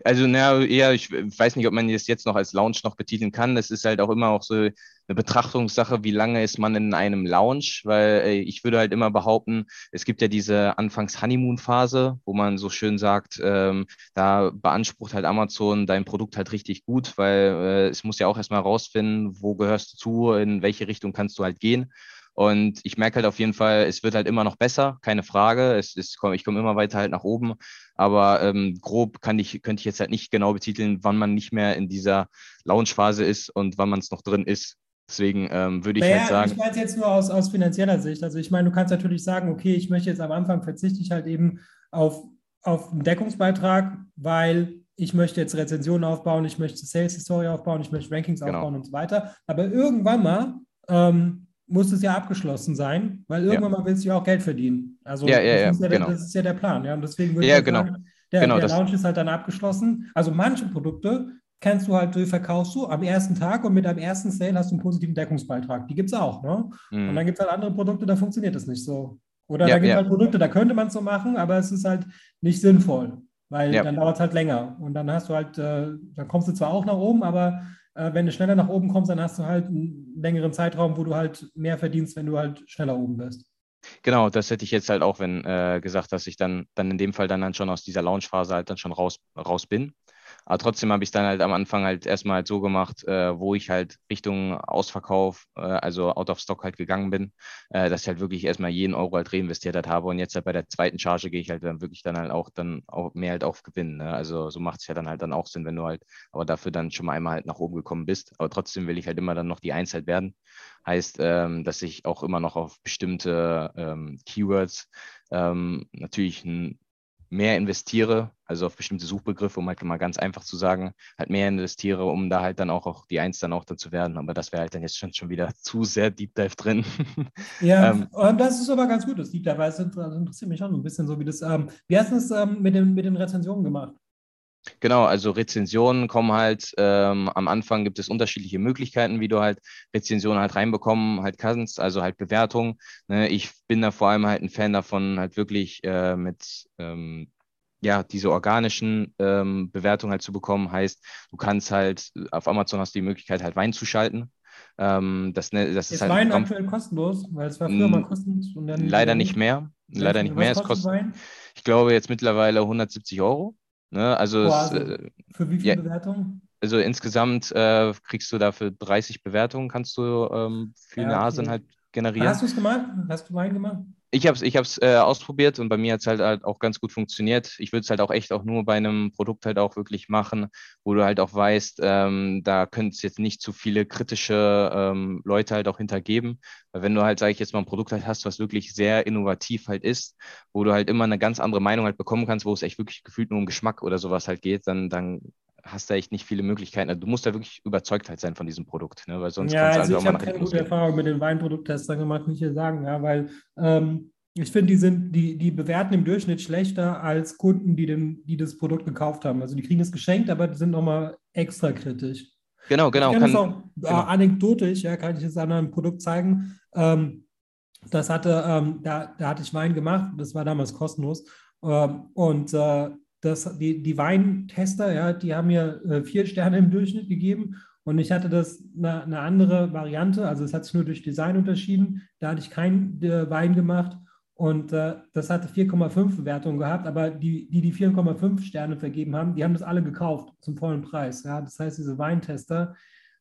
Also, naja, eher, ich weiß nicht, ob man das jetzt noch als Lounge noch betiteln kann. Es ist halt auch immer auch so eine Betrachtungssache, wie lange ist man in einem Lounge, weil äh, ich würde halt immer behaupten, es gibt ja diese Anfangs-Honeymoon-Phase, wo man so schön sagt, ähm, da beansprucht halt Amazon dein Produkt halt richtig gut, weil äh, es muss ja auch erstmal rausfinden, wo gehörst du zu, in welche Richtung kannst du halt gehen. Und ich merke halt auf jeden Fall, es wird halt immer noch besser, keine Frage. Es ist, ich komme immer weiter halt nach oben. Aber ähm, grob kann ich, könnte ich jetzt halt nicht genau betiteln, wann man nicht mehr in dieser Launch-Phase ist und wann man es noch drin ist. Deswegen ähm, würde ich naja, halt sagen. Ich meine es jetzt nur aus, aus finanzieller Sicht. Also ich meine, du kannst natürlich sagen, okay, ich möchte jetzt am Anfang verzichte ich halt eben auf, auf einen Deckungsbeitrag, weil ich möchte jetzt Rezensionen aufbauen, ich möchte Sales History aufbauen, ich möchte Rankings genau. aufbauen und so weiter. Aber irgendwann mal ähm, muss es ja abgeschlossen sein, weil irgendwann ja. mal willst du ja auch Geld verdienen. Also ja, ja, das, ist ja, der, genau. das ist ja der Plan. Ja? Und deswegen würde ja, ich genau. sagen, der, genau, der Launch ist halt dann abgeschlossen. Also manche Produkte kannst du halt, verkaufst du am ersten Tag und mit deinem ersten Sale hast du einen positiven Deckungsbeitrag. Die gibt es auch. Ne? Mhm. Und dann gibt es halt andere Produkte, da funktioniert das nicht so. Oder da gibt es halt Produkte, da könnte man es so machen, aber es ist halt nicht sinnvoll, weil dann dauert es halt länger. Und dann hast du halt, äh, dann kommst du zwar auch nach oben, aber wenn du schneller nach oben kommst, dann hast du halt einen längeren Zeitraum, wo du halt mehr verdienst, wenn du halt schneller oben bist. Genau, das hätte ich jetzt halt auch, wenn äh, gesagt, dass ich dann, dann in dem Fall dann, dann schon aus dieser Launchphase halt dann schon raus, raus bin. Aber trotzdem habe ich dann halt am Anfang halt erstmal halt so gemacht, äh, wo ich halt Richtung Ausverkauf, äh, also out of stock halt gegangen bin, äh, dass ich halt wirklich erstmal jeden Euro halt reinvestiert halt habe. Und jetzt halt bei der zweiten Charge gehe ich halt dann wirklich dann halt auch dann auch mehr halt auf Gewinn. Ne? Also so macht es ja dann halt dann auch Sinn, wenn du halt aber dafür dann schon mal einmal halt nach oben gekommen bist. Aber trotzdem will ich halt immer dann noch die Einzeit werden. Heißt, ähm, dass ich auch immer noch auf bestimmte ähm, Keywords ähm, natürlich ein mehr investiere, also auf bestimmte Suchbegriffe, um halt mal ganz einfach zu sagen, halt mehr investiere, um da halt dann auch, auch die Eins dann auch dann zu werden. Aber das wäre halt dann jetzt schon, schon wieder zu sehr Deep Dive drin. Ja, ähm, und das ist aber ganz gut, das Deep Dive, weil es interessiert mich schon ein bisschen so, wie das, ähm, wie hast du es ähm, mit, den, mit den Rezensionen gemacht? Genau, also Rezensionen kommen halt, ähm, am Anfang gibt es unterschiedliche Möglichkeiten, wie du halt Rezensionen halt reinbekommen halt kannst, also halt Bewertungen. Ne? Ich bin da vor allem halt ein Fan davon, halt wirklich äh, mit ähm, ja, diese organischen ähm, Bewertungen halt zu bekommen, heißt, du kannst halt, auf Amazon hast du die Möglichkeit, halt Wein zu schalten. Ähm, das, ne, das ist, ist halt Wein aktuell kostenlos, weil es war früher mal kostenlos. leider nicht mehr. Leider nicht mehr. Es kostet, Wein? ich glaube, jetzt mittlerweile 170 Euro. Ne? Also, Boah, also es, äh, für wie viele ja, Bewertungen? Also insgesamt äh, kriegst du dafür 30 Bewertungen, kannst du ähm, für ja, okay. halt generieren. Hast du es gemacht? Hast du Wein gemacht? Ich habe es ich hab's, äh, ausprobiert und bei mir hat es halt, halt auch ganz gut funktioniert. Ich würde es halt auch echt auch nur bei einem Produkt halt auch wirklich machen, wo du halt auch weißt, ähm, da könnte es jetzt nicht zu viele kritische ähm, Leute halt auch hintergeben. Weil wenn du halt, sage ich jetzt mal, ein Produkt halt hast, was wirklich sehr innovativ halt ist, wo du halt immer eine ganz andere Meinung halt bekommen kannst, wo es echt wirklich gefühlt nur um Geschmack oder sowas halt geht, dann, dann hast du echt nicht viele Möglichkeiten. Also du musst da wirklich überzeugt halt sein von diesem Produkt, ne? weil sonst ja, kannst also du also ich habe keine gute Erfahrung mit den Weinprodukttestern gemacht, muss ich hier sagen, ja, weil ähm, ich finde, die sind, die, die bewerten im Durchschnitt schlechter als Kunden, die, den, die das Produkt gekauft haben. Also die kriegen es geschenkt, aber die sind nochmal extra kritisch. Genau, genau. Ich kann, kann das auch genau. Äh, anekdotisch, ja, kann ich es an einem Produkt zeigen. Ähm, das hatte, ähm, da, da hatte ich Wein gemacht, das war damals kostenlos. Ähm, und äh, das, die, die Weintester, ja, die haben mir äh, vier Sterne im Durchschnitt gegeben und ich hatte das eine, eine andere Variante, also es hat sich nur durch Design unterschieden. Da hatte ich keinen äh, Wein gemacht und äh, das hatte 4,5 Bewertungen gehabt, aber die, die die 4,5 Sterne vergeben haben, die haben das alle gekauft zum vollen Preis. Ja? Das heißt, diese Weintester,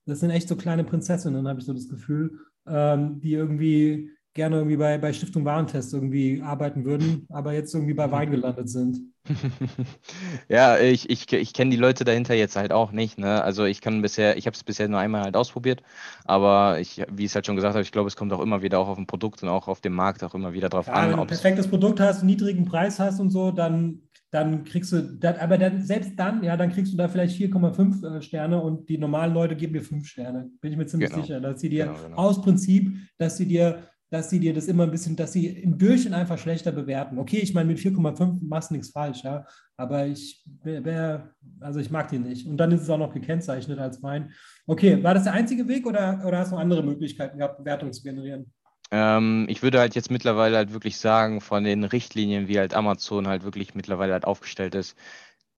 das sind echt so kleine Prinzessinnen, habe ich so das Gefühl, ähm, die irgendwie gerne irgendwie bei, bei Stiftung Warentest irgendwie arbeiten würden, aber jetzt irgendwie bei Wein gelandet sind. ja, ich, ich, ich kenne die Leute dahinter jetzt halt auch nicht. Ne? Also ich kann bisher, ich habe es bisher nur einmal halt ausprobiert, aber ich, wie ich es halt schon gesagt habe, ich glaube, es kommt auch immer wieder auch auf ein Produkt und auch auf dem Markt auch immer wieder drauf ja, an. Wenn du ein perfektes Produkt hast, einen niedrigen Preis hast und so, dann, dann kriegst du, dann, aber dann, selbst dann, ja, dann kriegst du da vielleicht 4,5 äh, Sterne und die normalen Leute geben dir 5 Sterne. Bin ich mir ziemlich genau. sicher, dass sie dir genau, genau. aus Prinzip, dass sie dir dass sie dir das immer ein bisschen, dass sie im Durchschnitt einfach schlechter bewerten. Okay, ich meine, mit 4,5 machst du nichts falsch, ja, aber ich also ich mag die nicht. Und dann ist es auch noch gekennzeichnet als Wein. Okay, war das der einzige Weg oder, oder hast du andere Möglichkeiten gehabt, Bewertungen zu generieren? Ähm, ich würde halt jetzt mittlerweile halt wirklich sagen, von den Richtlinien, wie halt Amazon halt wirklich mittlerweile halt aufgestellt ist,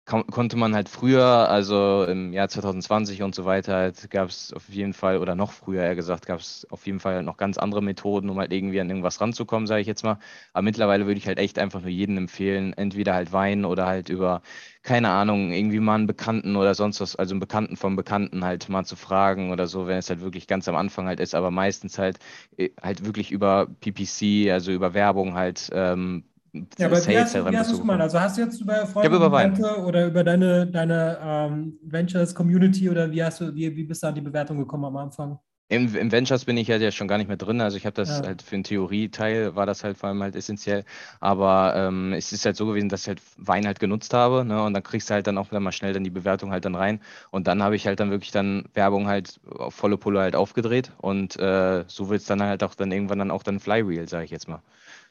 konnte man halt früher, also im Jahr 2020 und so weiter, halt gab es auf jeden Fall, oder noch früher eher gesagt, gab es auf jeden Fall noch ganz andere Methoden, um halt irgendwie an irgendwas ranzukommen, sage ich jetzt mal. Aber mittlerweile würde ich halt echt einfach nur jedem empfehlen, entweder halt Wein oder halt über, keine Ahnung, irgendwie mal einen Bekannten oder sonst was, also einen Bekannten vom Bekannten halt mal zu fragen oder so, wenn es halt wirklich ganz am Anfang halt ist, aber meistens halt äh, halt wirklich über PPC, also über Werbung halt ähm, ja, aber wie hast, wie hast du es gemacht? Also hast du jetzt über Freunde über oder über deine, deine ähm, Ventures Community oder wie hast du, wie, wie bist du an die Bewertung gekommen am Anfang? Im, Im, Ventures bin ich halt ja schon gar nicht mehr drin. Also ich habe das Ja. halt für den Theorieteil war das halt vor allem halt essentiell. Aber ähm, es ist halt so gewesen, dass ich halt Wein halt genutzt habe, ne? Und dann kriegst du halt dann auch wieder mal schnell dann die Bewertung halt dann rein. Und dann habe ich halt dann wirklich dann Werbung halt auf volle Pulle halt aufgedreht. Und äh, so wird es dann halt auch dann irgendwann dann auch dann Flywheel, sage ich jetzt mal.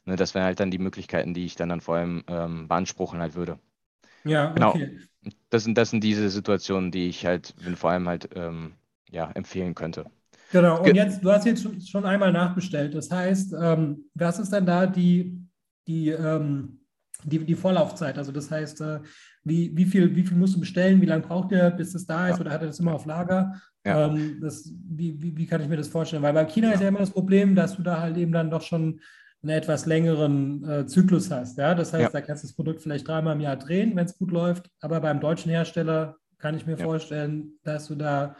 Ne? Das wären halt dann die Möglichkeiten, die ich dann dann vor allem ähm, beanspruchen halt würde. Ja, Genau. okay. Das sind, das sind diese Situationen, die ich halt wenn vor allem halt ähm, ja, empfehlen könnte. Genau, und jetzt, du hast jetzt schon- schon einmal nachbestellt. Das heißt, ähm, was ist denn da die, die, ähm, die, die Vorlaufzeit? Also das heißt, äh, wie, wie viel, wie viel musst du bestellen? Wie lange braucht ihr, bis es da ist? Ja. Oder hat er das immer auf Lager? Ja. Ähm, das, wie, wie, wie kann ich mir das vorstellen? Weil bei China ist ja immer das Problem, dass du da halt eben dann doch schon einen etwas längeren äh, Zyklus hast. Ja? Das heißt, Ja. da kannst du das Produkt vielleicht dreimal im Jahr drehen, wenn es gut läuft. Aber beim deutschen Hersteller kann ich mir Ja. vorstellen, dass du da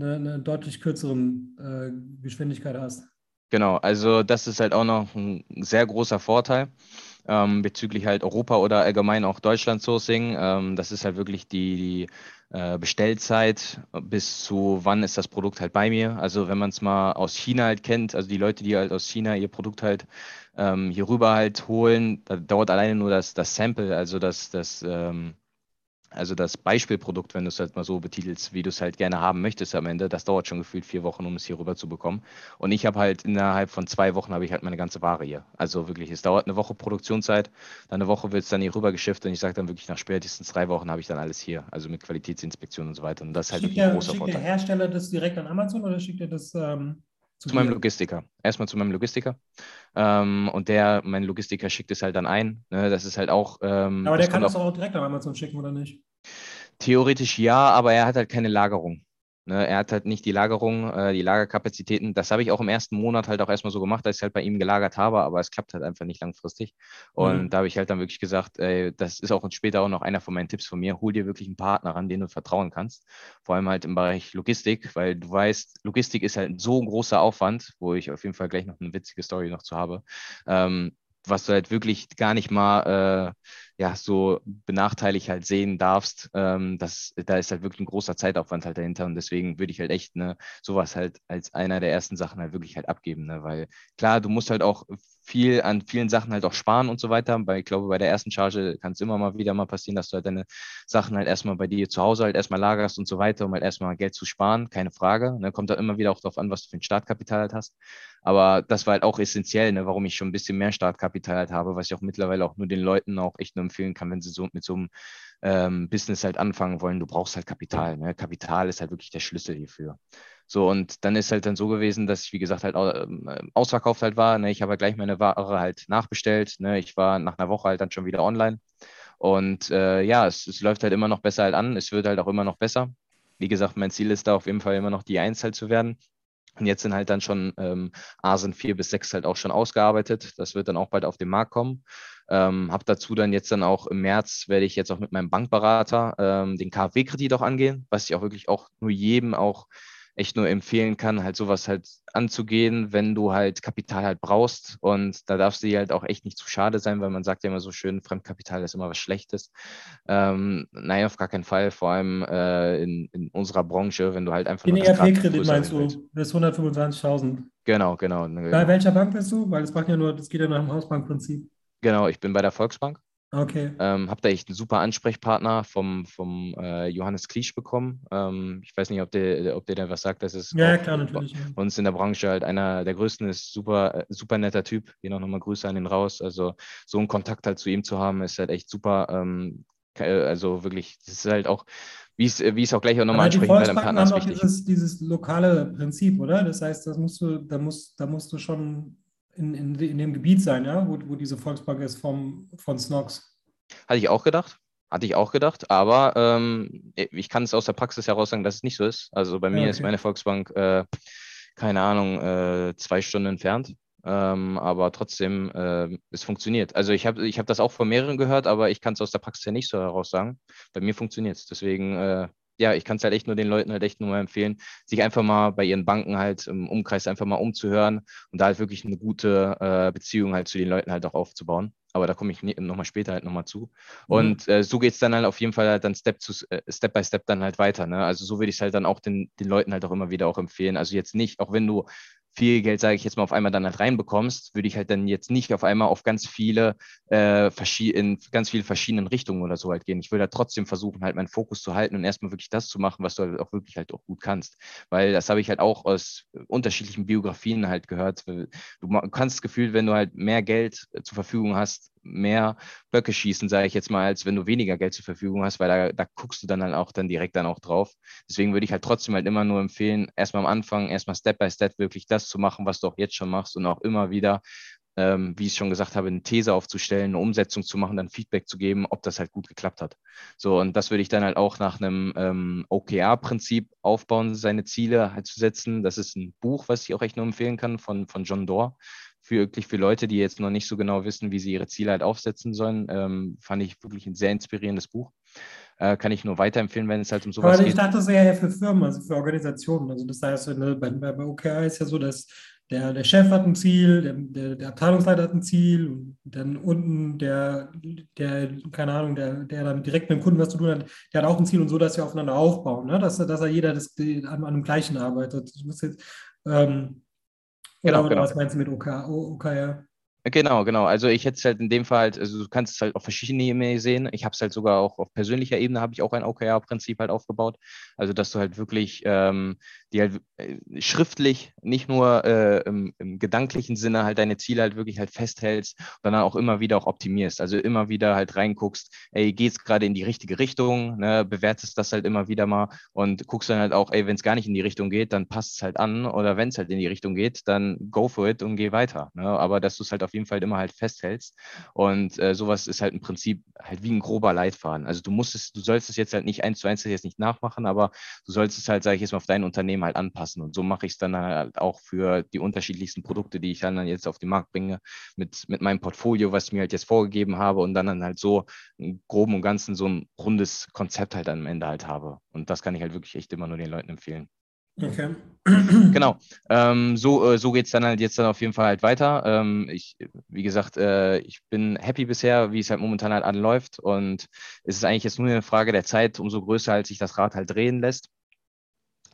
eine, eine deutlich kürzeren äh, Geschwindigkeit hast. Genau, also das ist halt auch noch ein sehr großer Vorteil ähm, bezüglich halt Europa oder allgemein auch Deutschland Sourcing. Ähm, das ist halt wirklich die, die äh, Bestellzeit bis zu wann ist das Produkt halt bei mir. Also wenn man es mal aus China halt kennt, also die Leute, die halt aus China ihr Produkt halt ähm, hier rüber halt holen, da dauert alleine nur das, das Sample, also das, das ähm, also das Beispielprodukt, wenn du es halt mal so betitelst, wie du es halt gerne haben möchtest am Ende, das dauert schon gefühlt vier Wochen, um es hier rüber zu bekommen. Und ich habe halt innerhalb von zwei Wochen habe ich halt meine ganze Ware hier. Also wirklich, es dauert eine Woche Produktionszeit, dann eine Woche wird es dann hier rüber geschifft und ich sage dann wirklich nach spätestens drei Wochen habe ich dann alles hier. Also mit Qualitätsinspektion und so weiter. Und das ist halt Schickt wirklich ein der, großer schickt der Vorteil. Hersteller das direkt an Amazon oder schickt er das ähm, zu Zu meinem? Logistiker. Erstmal zu meinem Logistiker. Ähm, und der, mein Logistiker schickt es halt dann ein. Ne? Das ist halt auch. Ähm, Aber das der kann das auch direkt an Amazon schicken, oder nicht? Theoretisch ja, aber er hat halt keine Lagerung. Ne, er hat halt nicht die Lagerung, äh, die Lagerkapazitäten. Das habe ich auch im ersten Monat halt auch erstmal so gemacht, dass ich halt bei ihm gelagert habe, aber es klappt halt einfach nicht langfristig. Und Mhm. da habe ich halt dann wirklich gesagt, ey, das ist auch später auch noch einer von meinen Tipps von mir, hol dir wirklich einen Partner ran, den du vertrauen kannst. Vor allem halt im Bereich Logistik, weil du weißt, Logistik ist halt so ein großer Aufwand, wo ich auf jeden Fall gleich noch eine witzige Story noch zu habe. Ähm, was du halt wirklich gar nicht mal äh, ja, so benachteiligt halt sehen darfst, ähm, das, da ist halt wirklich ein großer Zeitaufwand halt dahinter und deswegen würde ich halt echt ne, sowas halt als einer der ersten Sachen halt wirklich halt abgeben, ne, weil klar, du musst halt auch viel an vielen Sachen halt auch sparen und so weiter, weil ich glaube, bei der ersten Charge kann es immer mal wieder mal passieren, dass du halt deine Sachen halt erstmal bei dir zu Hause halt erstmal lagerst und so weiter, um halt erstmal Geld zu sparen, keine Frage, ne, kommt halt immer wieder auch darauf an, was du für ein Startkapital halt hast, aber das war halt auch essentiell, ne, warum ich schon ein bisschen mehr Startkapital halt habe, was ich auch mittlerweile auch nur den Leuten auch echt nur empfehlen kann, wenn sie so mit so einem ähm, Business halt anfangen wollen. Du brauchst halt Kapital. Ne? Kapital ist halt wirklich der Schlüssel hierfür. So, und dann ist halt dann so gewesen, dass ich, wie gesagt, halt ähm, ausverkauft halt war. Ne? Ich habe halt gleich meine Ware halt nachbestellt. Ne? Ich war nach einer Woche halt dann schon wieder online. Und äh, ja, es, es läuft halt immer noch besser halt an. Es wird halt auch immer noch besser. Wie gesagt, mein Ziel ist da auf jeden Fall immer noch die Eins halt zu werden. Und jetzt sind halt dann schon ähm, Asen 4 bis 6 halt auch schon ausgearbeitet. Das wird dann auch bald auf den Markt kommen. Ähm, habe dazu dann jetzt dann auch im März werde ich jetzt auch mit meinem Bankberater ähm, den KfW-Kredit auch angehen, was ich auch wirklich auch nur jedem auch echt nur empfehlen kann, halt sowas halt anzugehen, wenn du halt Kapital halt brauchst. Und da darfst du dir halt auch echt nicht zu schade sein, weil man sagt ja immer so schön, Fremdkapital ist immer was Schlechtes. Ähm, nein, auf gar keinen Fall, vor allem äh, in, in unserer Branche, wenn du halt einfach Den ERP-Kredit meinst du, bis 125.000. Genau, genau. Bei welcher Bank bist du? Weil das macht ja nur, das geht ja nach dem Hausbankprinzip. genau ich bin bei der Volksbank. Okay. Ähm, habe da echt einen super Ansprechpartner vom, vom äh, Johannes Kliesch bekommen. Ähm, ich weiß nicht, ob der, ob der da was sagt. Das ist Ja, auch klar, natürlich. ja. bei uns in der Branche halt einer der größten ist, super, äh, super netter Typ. Hier noch nochmal Grüße an ihn raus. Also so einen Kontakt halt zu ihm zu haben, ist halt echt super. Ähm, also wirklich, das ist halt auch, wie es wie es auch gleich auch nochmal ansprechen, Volksbanken Partner ist haben auch dieses, dieses lokale Prinzip, oder? Das heißt, das musst du, da musst, da musst du schon in, in, in dem Gebiet sein, ja, wo, wo diese Volksbank ist vom, von Snox. Hatte ich auch gedacht. Hatte ich auch gedacht, aber ähm, ich kann es aus der Praxis heraus sagen, dass es nicht so ist. Also bei mir Ja, ist okay. meine Volksbank, äh, keine Ahnung, äh, zwei Stunden entfernt. Ähm, aber trotzdem, äh, es funktioniert. Also ich habe ich hab das auch von mehreren gehört, aber ich kann es aus der Praxis ja nicht so heraus sagen. Bei mir funktioniert es. Deswegen, äh, ja, ich kann es halt echt nur den Leuten halt echt nur empfehlen, sich einfach mal bei ihren Banken halt im Umkreis einfach mal umzuhören und da halt wirklich eine gute äh, Beziehung halt zu den Leuten halt auch aufzubauen. Aber da komme ich nochmal später halt nochmal zu. Mhm. Und äh, so geht es dann halt auf jeden Fall halt dann Step, zu, äh, Step by Step dann halt weiter. Ne? Also so würde ich es halt dann auch den, den Leuten halt auch immer wieder auch empfehlen. Also jetzt nicht, auch wenn du viel Geld, sage ich jetzt mal, auf einmal dann halt reinbekommst, würde ich halt dann jetzt nicht auf einmal auf ganz viele, äh, in ganz viele verschiedenen Richtungen oder so halt gehen. Ich würde halt trotzdem versuchen, halt meinen Fokus zu halten und erstmal wirklich das zu machen, was du halt auch wirklich halt auch gut kannst. Weil das habe ich halt auch aus unterschiedlichen Biografien halt gehört. Du kannst das Gefühl, wenn du halt mehr Geld zur Verfügung hast, mehr Böcke schießen, sage ich jetzt mal, als wenn du weniger Geld zur Verfügung hast, weil da, da guckst du dann halt auch dann direkt dann auch drauf. Deswegen würde ich halt trotzdem halt immer nur empfehlen, erstmal am Anfang, erstmal Step by Step wirklich das zu machen, was du auch jetzt schon machst und auch immer wieder ähm, wie ich schon gesagt habe, eine These aufzustellen, eine Umsetzung zu machen, dann Feedback zu geben, ob das halt gut geklappt hat. So, und das würde ich dann halt auch nach einem ähm, OKR-Prinzip aufbauen, seine Ziele halt zu setzen. Das ist ein Buch, was ich auch echt nur empfehlen kann von, von John Doerr für wirklich für Leute, die jetzt noch nicht so genau wissen, wie sie ihre Ziele halt aufsetzen sollen, ähm, fand ich wirklich ein sehr inspirierendes Buch. Äh, kann ich nur weiterempfehlen, wenn es halt um sowas Aber geht. Aber ich dachte, das wäre ja für Firmen, also für Organisationen. Also das heißt, bei, bei OKR ist ja so, dass der, der Chef hat ein Ziel, der, der, der, Abteilungsleiter hat ein Ziel und dann unten der, der keine Ahnung, der, der dann direkt mit dem Kunden was zu tun hat, der hat auch ein Ziel und so, dass wir aufeinander aufbauen, ne? dass, dass er jeder das, an, an einem gleichen arbeitet. Ich muss jetzt, ähm, Genau, oder, genau. was meinst du mit OK, OKR? Genau, genau. Also ich hätte es halt in dem Fall halt, also du kannst es halt auf verschiedene Ebenen sehen. Ich habe es halt sogar auch auf persönlicher Ebene habe ich auch ein OKR-Prinzip halt aufgebaut. Also dass du halt wirklich ähm, die halt äh, schriftlich, nicht nur äh, im, im, gedanklichen Sinne halt deine Ziele halt wirklich halt festhältst, sondern auch immer wieder auch optimierst. Also immer wieder halt reinguckst, ey, geht's gerade in die richtige Richtung, ne? bewertest das halt immer wieder mal und guckst dann halt auch, ey, wenn es gar nicht in die Richtung geht, dann passt es halt an oder wenn es halt in die Richtung geht, dann go for it und geh weiter. Ne? Aber dass du es halt auf jeden Fall immer halt festhältst und äh, sowas ist halt im Prinzip halt wie ein grober Leitfaden. Also du musst es, du sollst es jetzt halt nicht eins zu eins jetzt nicht nachmachen, aber du sollst es halt, sage ich jetzt mal, auf dein Unternehmen Unternehmen halt anpassen. Und so mache ich es dann halt auch für die unterschiedlichsten Produkte, die ich dann jetzt auf den Markt bringe, mit, mit meinem Portfolio, was ich mir halt jetzt vorgegeben habe und dann, dann halt so im Groben und Ganzen so ein rundes Konzept halt am Ende halt habe. Und das kann ich halt wirklich echt immer nur den Leuten empfehlen. Okay. Genau. Ähm, so äh, so geht es dann halt jetzt dann auf jeden Fall halt weiter. Ähm, ich, wie gesagt, äh, ich bin happy bisher, wie es halt momentan halt anläuft. Und es ist eigentlich jetzt nur eine Frage der Zeit, umso größer halt sich das Rad halt drehen lässt.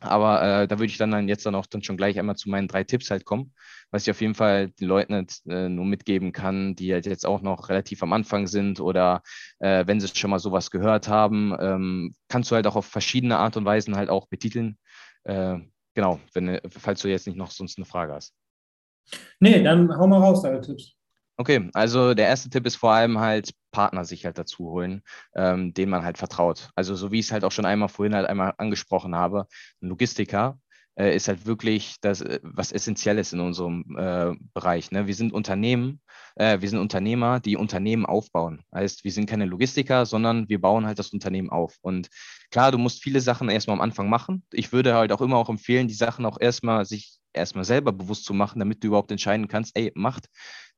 Aber äh, da würde ich dann, dann jetzt dann auch dann schon gleich einmal zu meinen drei Tipps halt kommen, was ich auf jeden Fall den Leuten halt, äh, nur mitgeben kann, die halt jetzt auch noch relativ am Anfang sind oder äh, wenn sie schon mal sowas gehört haben, ähm, kannst du halt auch auf verschiedene Art und Weisen halt auch betiteln. Äh, genau, wenn, falls du jetzt nicht noch sonst eine Frage hast. Nee, dann hau mal raus, deine Tipps. Okay, also der erste Tipp ist vor allem halt Partner sich halt dazu holen, ähm, denen man halt vertraut. Also so wie ich es halt auch schon einmal vorhin halt einmal angesprochen habe, ein Logistiker äh, ist halt wirklich das, äh, was Essentielles in unserem äh, Bereich. Ne? Wir sind Unternehmen, äh, wir sind Unternehmer, die Unternehmen aufbauen. Heißt, wir sind keine Logistiker, sondern wir bauen halt das Unternehmen auf. Und klar, du musst viele Sachen erstmal am Anfang machen. Ich würde halt auch immer auch empfehlen, die Sachen auch erstmal sich erstmal selber bewusst zu machen, damit du überhaupt entscheiden kannst, ey, macht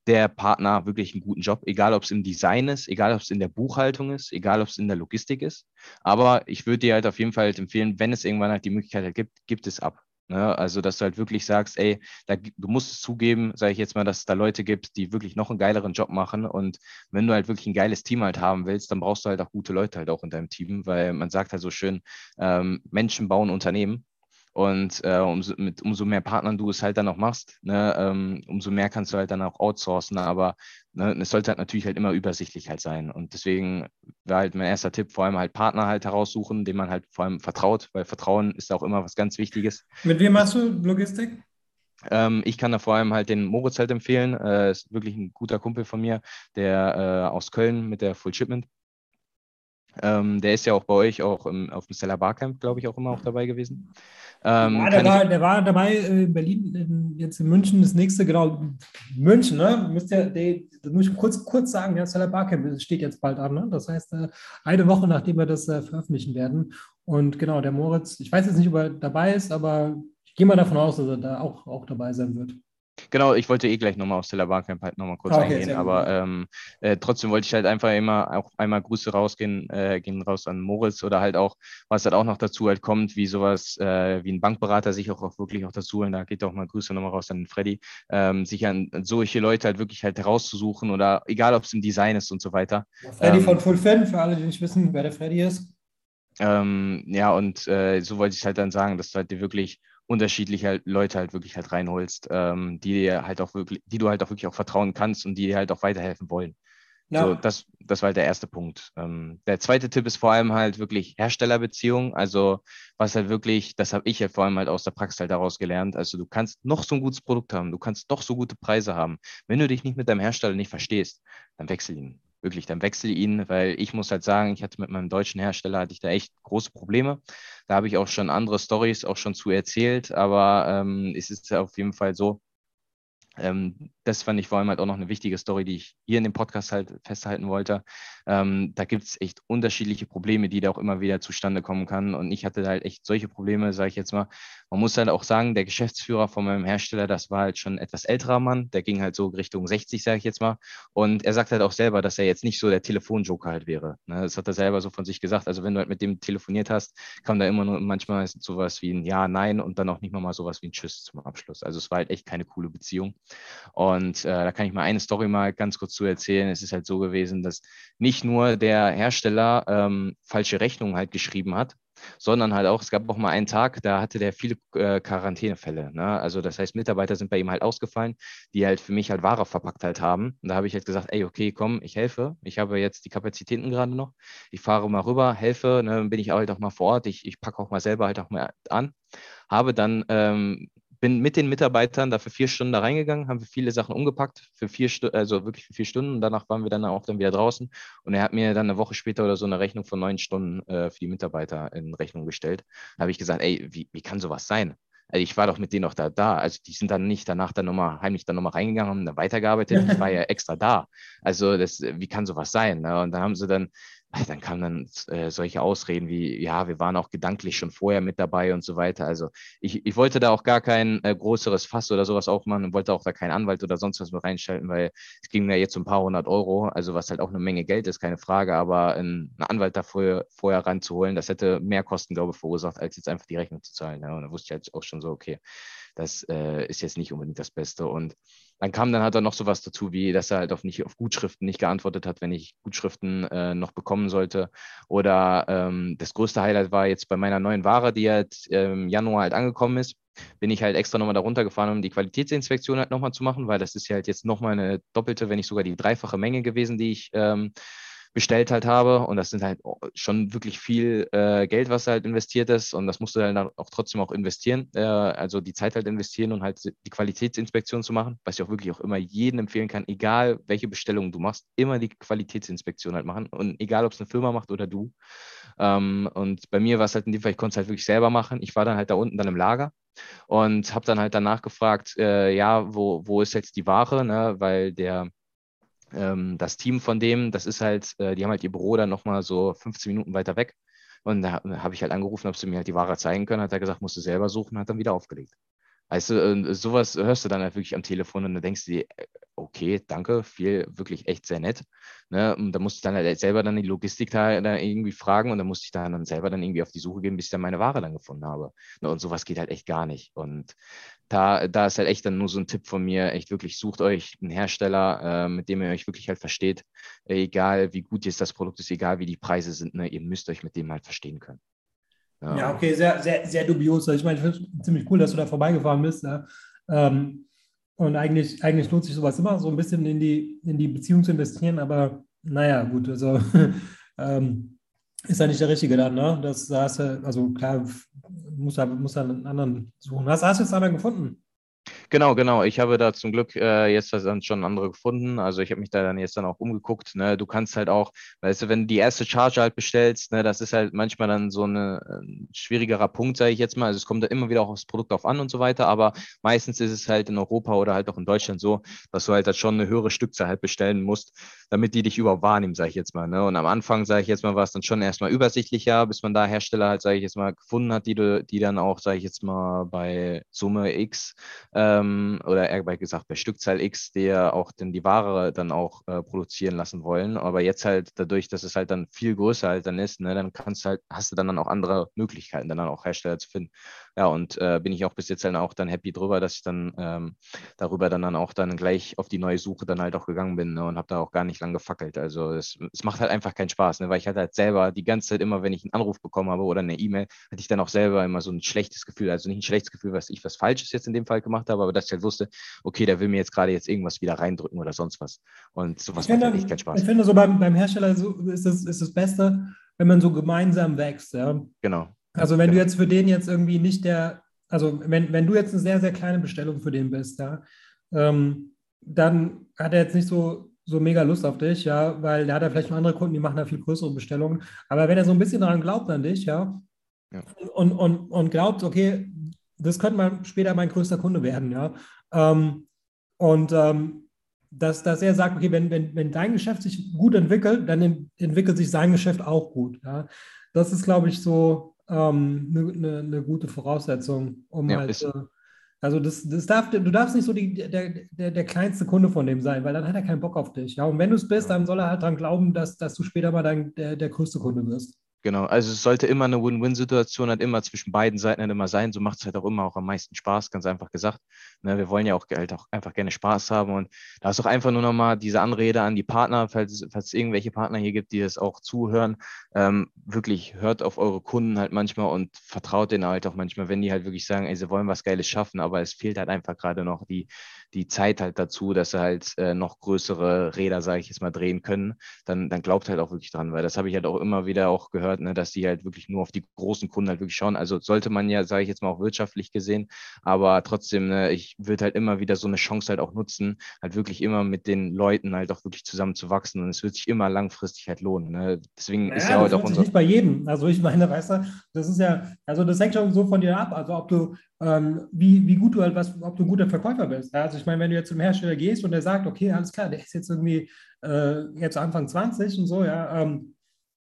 der Partner wirklich einen guten Job, egal ob es im Design ist, egal ob es in der Buchhaltung ist, egal ob es in der Logistik ist. Aber ich würde dir halt auf jeden Fall halt empfehlen, wenn es irgendwann halt die Möglichkeit halt gibt, gibt es ab. Ne? Also, dass du halt wirklich sagst, ey, da, du musst es zugeben, sage ich jetzt mal, dass es da Leute gibt, die wirklich noch einen geileren Job machen. Und wenn du halt wirklich ein geiles Team halt haben willst, dann brauchst du halt auch gute Leute halt auch in deinem Team, weil man sagt halt so schön, ähm, Menschen bauen Unternehmen. Und äh, umso, mit umso mehr Partnern du es halt dann auch machst, ne, ähm, umso mehr kannst du halt dann auch outsourcen. Aber ne, es sollte halt natürlich halt immer übersichtlich halt sein. Und deswegen wäre halt mein erster Tipp, vor allem halt Partner halt heraussuchen, dem man halt vor allem vertraut, weil Vertrauen ist auch immer was ganz Wichtiges. Mit wem machst du Logistik? Ähm, ich kann da vor allem halt den Moritz halt empfehlen. Äh, ist wirklich ein guter Kumpel von mir, der äh, aus Köln mit der Full Shipment. Ähm, der ist ja auch bei euch auch im, auf dem Stellar Barcamp, glaube ich, auch immer auch dabei gewesen. Ähm, ja, der, war, der war dabei äh, in Berlin, in, jetzt in München, das nächste, genau, München, ne? Müsst ihr, die, das muss ich kurz, kurz sagen, ja, Stellar Barcamp steht jetzt bald an, ne? Das heißt, äh, eine Woche nachdem wir das äh, veröffentlichen werden. Und genau, der Moritz, ich weiß jetzt nicht, ob er dabei ist, aber ich gehe mal davon aus, dass er da auch, auch dabei sein wird. Genau, ich wollte eh gleich nochmal aus Stella Barcamp halt nochmal kurz okay, eingehen, aber ähm, äh, trotzdem wollte ich halt einfach immer auch einmal Grüße rausgehen, äh, gehen raus an Moritz oder halt auch, was halt auch noch dazu halt kommt, wie sowas, äh, wie ein Bankberater sich auch, auch wirklich auch dazu holen, da geht auch mal Grüße nochmal raus an Freddy, ähm, sich an, an, solche Leute halt wirklich halt herauszusuchen oder egal, ob es im Design ist und so weiter. Ja, Freddy ähm, von Full Fan, für alle, die nicht wissen, wer der Freddy ist. Ähm, ja, und äh, so wollte ich halt dann sagen, dass du halt dir wirklich unterschiedliche halt Leute halt wirklich halt reinholst, ähm, die dir halt auch wirklich, die du halt auch wirklich auch vertrauen kannst und die dir halt auch weiterhelfen wollen. Ja. So, das, das war halt der erste Punkt. Ähm, der zweite Tipp ist vor allem halt wirklich Herstellerbeziehung. Also was halt wirklich, das habe ich ja vor allem halt aus der Praxis halt daraus gelernt. Also du kannst noch so ein gutes Produkt haben, du kannst doch so gute Preise haben. Wenn du dich nicht mit deinem Hersteller nicht verstehst, dann wechsel ihn wirklich, dann wechsle ihn, weil ich muss halt sagen, ich hatte mit meinem deutschen Hersteller, hatte ich da echt große Probleme. Da habe ich auch schon andere Stories auch schon zu erzählt, aber ähm, es ist auf jeden Fall so, ähm, das fand ich vor allem halt auch noch eine wichtige Story, die ich hier in dem Podcast halt festhalten wollte. Ähm, da gibt es echt unterschiedliche Probleme, die da auch immer wieder zustande kommen kann. Und ich hatte da halt echt solche Probleme, sage ich jetzt mal. Man muss halt auch sagen, der Geschäftsführer von meinem Hersteller, das war halt schon ein etwas älterer Mann, der ging halt so Richtung 60, sage ich jetzt mal. Und er sagt halt auch selber, dass er jetzt nicht so der Telefonjoker halt wäre. Ne? Das hat er selber so von sich gesagt. Also wenn du halt mit dem telefoniert hast, kam da immer nur manchmal sowas wie ein Ja, Nein und dann auch nicht mal sowas wie ein Tschüss zum Abschluss. Also es war halt echt keine coole Beziehung. Und äh, da kann ich mal eine Story mal ganz kurz zu erzählen. Es ist halt so gewesen, dass nicht nur der Hersteller ähm, falsche Rechnungen halt geschrieben hat, sondern halt auch, es gab auch mal einen Tag, da hatte der viele äh, Quarantänefälle. Ne? Also das heißt, Mitarbeiter sind bei ihm halt ausgefallen, die halt für mich halt Ware verpackt halt haben. Und da habe ich halt gesagt, ey, okay, komm, ich helfe. Ich habe jetzt die Kapazitäten gerade noch. Ich fahre mal rüber, helfe, ne? bin ich halt auch mal vor Ort. Ich, ich packe auch mal selber halt auch mal an. Habe dann ähm, bin mit den Mitarbeitern da für vier Stunden da reingegangen, haben wir viele Sachen umgepackt, für vier Stunden, also wirklich für vier Stunden. Und danach waren wir dann auch dann wieder draußen. Und er hat mir dann eine Woche später oder so eine Rechnung von neun Stunden äh, für die Mitarbeiter in Rechnung gestellt. Da habe ich gesagt, ey, wie, wie kann sowas sein? Also ich war doch mit denen noch da, da. Also die sind dann nicht danach dann nochmal heimlich dann nochmal reingegangen, haben dann weitergearbeitet. Ich war ja extra da. Also das, wie kann sowas sein? Ne? Und dann haben sie dann dann kamen dann äh, solche Ausreden wie, ja, wir waren auch gedanklich schon vorher mit dabei und so weiter. Also ich, ich wollte da auch gar kein äh, größeres Fass oder sowas aufmachen und wollte auch da keinen Anwalt oder sonst was mit reinschalten, weil es ging mir jetzt um ein paar hundert Euro, also was halt auch eine Menge Geld ist, keine Frage, aber einen Anwalt da vorher, vorher ranzuholen, das hätte mehr Kosten, glaube ich, verursacht, als jetzt einfach die Rechnung zu zahlen. Ja. Und da wusste ich halt auch schon so, okay, das äh, ist jetzt nicht unbedingt das Beste und dann kam dann halt er noch sowas dazu, wie dass er halt auf nicht auf Gutschriften nicht geantwortet hat, wenn ich Gutschriften äh, noch bekommen sollte. Oder ähm, das größte Highlight war jetzt bei meiner neuen Ware, die halt im ähm, Januar halt angekommen ist, bin ich halt extra nochmal darunter gefahren, um die Qualitätsinspektion halt nochmal zu machen, weil das ist ja halt jetzt nochmal eine doppelte, wenn nicht sogar die dreifache Menge gewesen, die ich ähm, bestellt halt habe. Und das sind halt schon wirklich viel äh, Geld, was halt investiert ist. Und das musst du dann auch trotzdem auch investieren. Äh, also die Zeit halt investieren und halt die Qualitätsinspektion zu machen, was ich auch wirklich auch immer jedem empfehlen kann, egal welche Bestellung du machst, immer die Qualitätsinspektion halt machen. Und egal, ob es eine Firma macht oder du. Ähm, und bei mir war es halt in dem Fall, ich konnte es halt wirklich selber machen. Ich war dann halt da unten dann im Lager und habe dann halt danach gefragt, äh, ja, wo, wo ist jetzt die Ware, ne? weil der ähm, das Team von dem, das ist halt, äh, die haben halt ihr Büro dann nochmal so 15 Minuten weiter weg. Und da habe ich halt angerufen, ob sie mir halt die Ware zeigen können. Hat er gesagt, musst du selber suchen, hat dann wieder aufgelegt. Weißt du, sowas hörst du dann halt wirklich am Telefon und dann denkst du dir, okay, danke, viel, wirklich echt sehr nett. Ne? Und da musste ich dann halt selber dann die Logistik da, da, irgendwie fragen und dann musste ich dann, dann selber dann irgendwie auf die Suche gehen, bis ich dann meine Ware dann gefunden habe. Ne? Und sowas geht halt echt gar nicht. Und da, da ist halt echt dann nur so ein Tipp von mir, echt wirklich sucht euch einen Hersteller, äh, mit dem ihr euch wirklich halt versteht, egal wie gut jetzt das Produkt ist, egal wie die Preise sind, ne? ihr müsst euch mit dem halt verstehen können. Ja, ja okay, sehr, sehr, sehr dubios. Also ich meine, ich finde es ziemlich cool, dass du da vorbeigefahren bist. Ja. Ähm, und eigentlich, eigentlich lohnt sich sowas immer, so ein bisschen in die, in die Beziehung zu investieren, aber naja, gut, also ähm, ist ja nicht der Richtige dann, ne? Das hast du, also klar, muss da, muss da einen anderen suchen. Hast, hast du jetzt einen gefunden? Genau, genau. Ich habe da zum Glück äh, jetzt dann schon andere gefunden. Also ich habe mich da dann jetzt dann auch umgeguckt. Ne? Du kannst halt auch, weißt du, wenn du die erste Charge halt bestellst, ne, das ist halt manchmal dann so eine, ein schwierigerer Punkt, sage ich jetzt mal. Also es kommt da immer wieder auch aufs Produkt auf an und so weiter. Aber meistens ist es halt in Europa oder halt auch in Deutschland so, dass du halt, halt schon eine höhere Stückzahl halt bestellen musst, damit die dich überhaupt wahrnehmen, sage ich jetzt mal. Ne? Und am Anfang, sage ich jetzt mal, war es dann schon erstmal übersichtlicher, bis man da Hersteller halt, sage ich jetzt mal, gefunden hat, die, die dann auch, sage ich jetzt mal, bei Summe X äh, ähm, oder eher gesagt bei Stückzahl X, der auch dann die Ware dann auch äh, produzieren lassen wollen. Aber jetzt halt dadurch, dass es halt dann viel größer halt dann ist, ne, dann kannst halt, hast du dann, dann auch andere Möglichkeiten, dann, dann auch Hersteller zu finden. Ja, und äh, bin ich auch bis jetzt dann auch dann happy drüber, dass ich dann ähm, darüber dann, dann auch dann gleich auf die neue Suche dann halt auch gegangen bin ne, und habe da auch gar nicht lang gefackelt. Also es, es macht halt einfach keinen Spaß, ne, weil ich halt, halt selber die ganze Zeit immer, wenn ich einen Anruf bekommen habe oder eine E-Mail, hatte ich dann auch selber immer so ein schlechtes Gefühl. Also nicht ein schlechtes Gefühl, was ich was Falsches jetzt in dem Fall gemacht habe, aber dass ich halt wusste, okay, der will mir jetzt gerade jetzt irgendwas wieder reindrücken oder sonst was. Und sowas macht halt echt keinen Spaß. Ich finde so beim, beim Hersteller so ist es ist das Beste, wenn man so gemeinsam wächst. Ja? Genau. Also wenn du jetzt für den jetzt irgendwie nicht der, also wenn, wenn du jetzt eine sehr, sehr kleine Bestellung für den bist, ja, ähm, dann hat er jetzt nicht so, so mega Lust auf dich, ja, weil der hat ja vielleicht noch andere Kunden, die machen da viel größere Bestellungen. Aber wenn er so ein bisschen daran glaubt an dich, ja, ja. Und, und, und glaubt, okay, das könnte mal später mein größter Kunde werden, ja. Ähm, und ähm, dass, dass er sagt, okay, wenn, wenn, wenn dein Geschäft sich gut entwickelt, dann entwickelt sich sein Geschäft auch gut. Ja? Das ist, glaube ich, so eine ähm, ne, ne, ne gute Voraussetzung, um ja, halt. Äh, also das, das darf, du darfst nicht so die, der, der, der kleinste Kunde von dem sein, weil dann hat er keinen Bock auf dich. Ja? Und wenn du es bist, dann soll er halt daran glauben, dass, dass du später mal dein, der, der größte Kunde wirst. Genau, also es sollte immer eine Win-Win-Situation halt immer zwischen beiden Seiten halt immer sein. So macht es halt auch immer auch am meisten Spaß, ganz einfach gesagt. Ne, wir wollen ja auch halt auch einfach gerne Spaß haben und da ist auch einfach nur nochmal diese Anrede an die Partner, falls, falls es irgendwelche Partner hier gibt, die das auch zuhören. Ähm, wirklich hört auf eure Kunden halt manchmal und vertraut denen halt auch manchmal, wenn die halt wirklich sagen, ey, sie wollen was Geiles schaffen, aber es fehlt halt einfach gerade noch die, die Zeit halt dazu, dass sie halt äh, noch größere Räder, sage ich jetzt mal, drehen können, dann, dann glaubt halt auch wirklich dran, weil das habe ich halt auch immer wieder auch gehört, ne, dass die halt wirklich nur auf die großen Kunden halt wirklich schauen. Also sollte man ja, sage ich jetzt mal, auch wirtschaftlich gesehen, aber trotzdem, ne, ich würde halt immer wieder so eine Chance halt auch nutzen, halt wirklich immer mit den Leuten halt auch wirklich zusammen zu wachsen und es wird sich immer langfristig halt lohnen. Ne? Deswegen naja, ist ja heute auch unser. Nicht bei jedem. Also ich meine, weißt du, das ist ja, also das hängt schon so von dir ab. Also ob du ähm, wie, wie gut du halt was, ob du ein guter Verkäufer bist. Ja? Also ich meine, wenn du jetzt zum Hersteller gehst und der sagt, okay, alles klar, der ist jetzt irgendwie äh, jetzt Anfang 20 und so, ja, ähm,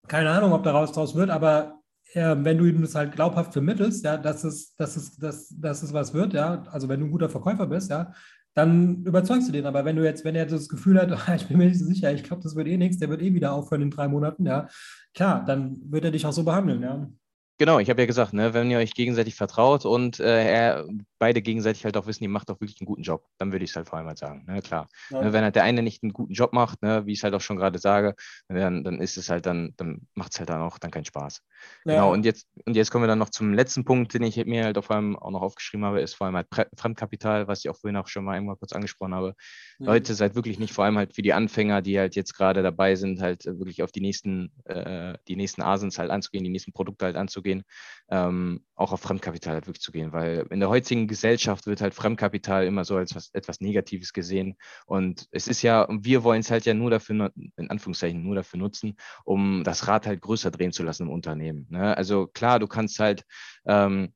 keine Ahnung, ob daraus draus wird, aber äh, wenn du ihm das halt glaubhaft vermittelst, ja, dass es, dass es, dass, dass es was wird, ja, also wenn du ein guter Verkäufer bist, ja, dann überzeugst du den. Aber wenn du jetzt, wenn er das Gefühl hat, ich bin mir nicht so sicher, ich glaube, das wird eh nichts, der wird eh wieder aufhören in drei Monaten, ja, klar, dann wird er dich auch so behandeln, ja. Genau, ich habe ja gesagt, ne, wenn ihr euch gegenseitig vertraut und äh, beide gegenseitig halt auch wissen, ihr macht auch wirklich einen guten Job, dann würde ich es halt vor allem halt sagen. Ne, klar. Ja. Ne, wenn halt der eine nicht einen guten Job macht, ne, wie ich es halt auch schon gerade sage, dann, dann ist es halt dann, dann macht es halt dann auch dann keinen Spaß. Ja. Genau, und jetzt, und jetzt kommen wir dann noch zum letzten Punkt, den ich mir halt vor allem auch noch aufgeschrieben habe, ist vor allem halt Fremdkapital, was ich auch vorhin auch schon mal einmal kurz angesprochen habe. Mhm. Leute, seid wirklich nicht, vor allem halt für die Anfänger, die halt jetzt gerade dabei sind, halt wirklich auf die nächsten, äh, die nächsten Asens halt anzugehen, die nächsten Produkte halt anzugehen, ähm, auch auf Fremdkapital halt wirklich zu gehen, weil in der heutigen Gesellschaft wird halt Fremdkapital immer so als was, etwas Negatives gesehen. Und es ist ja, wir wollen es halt ja nur dafür, in Anführungszeichen, nur dafür nutzen, um das Rad halt größer drehen zu lassen im Unternehmen. Ne? Also klar, du kannst halt ähm,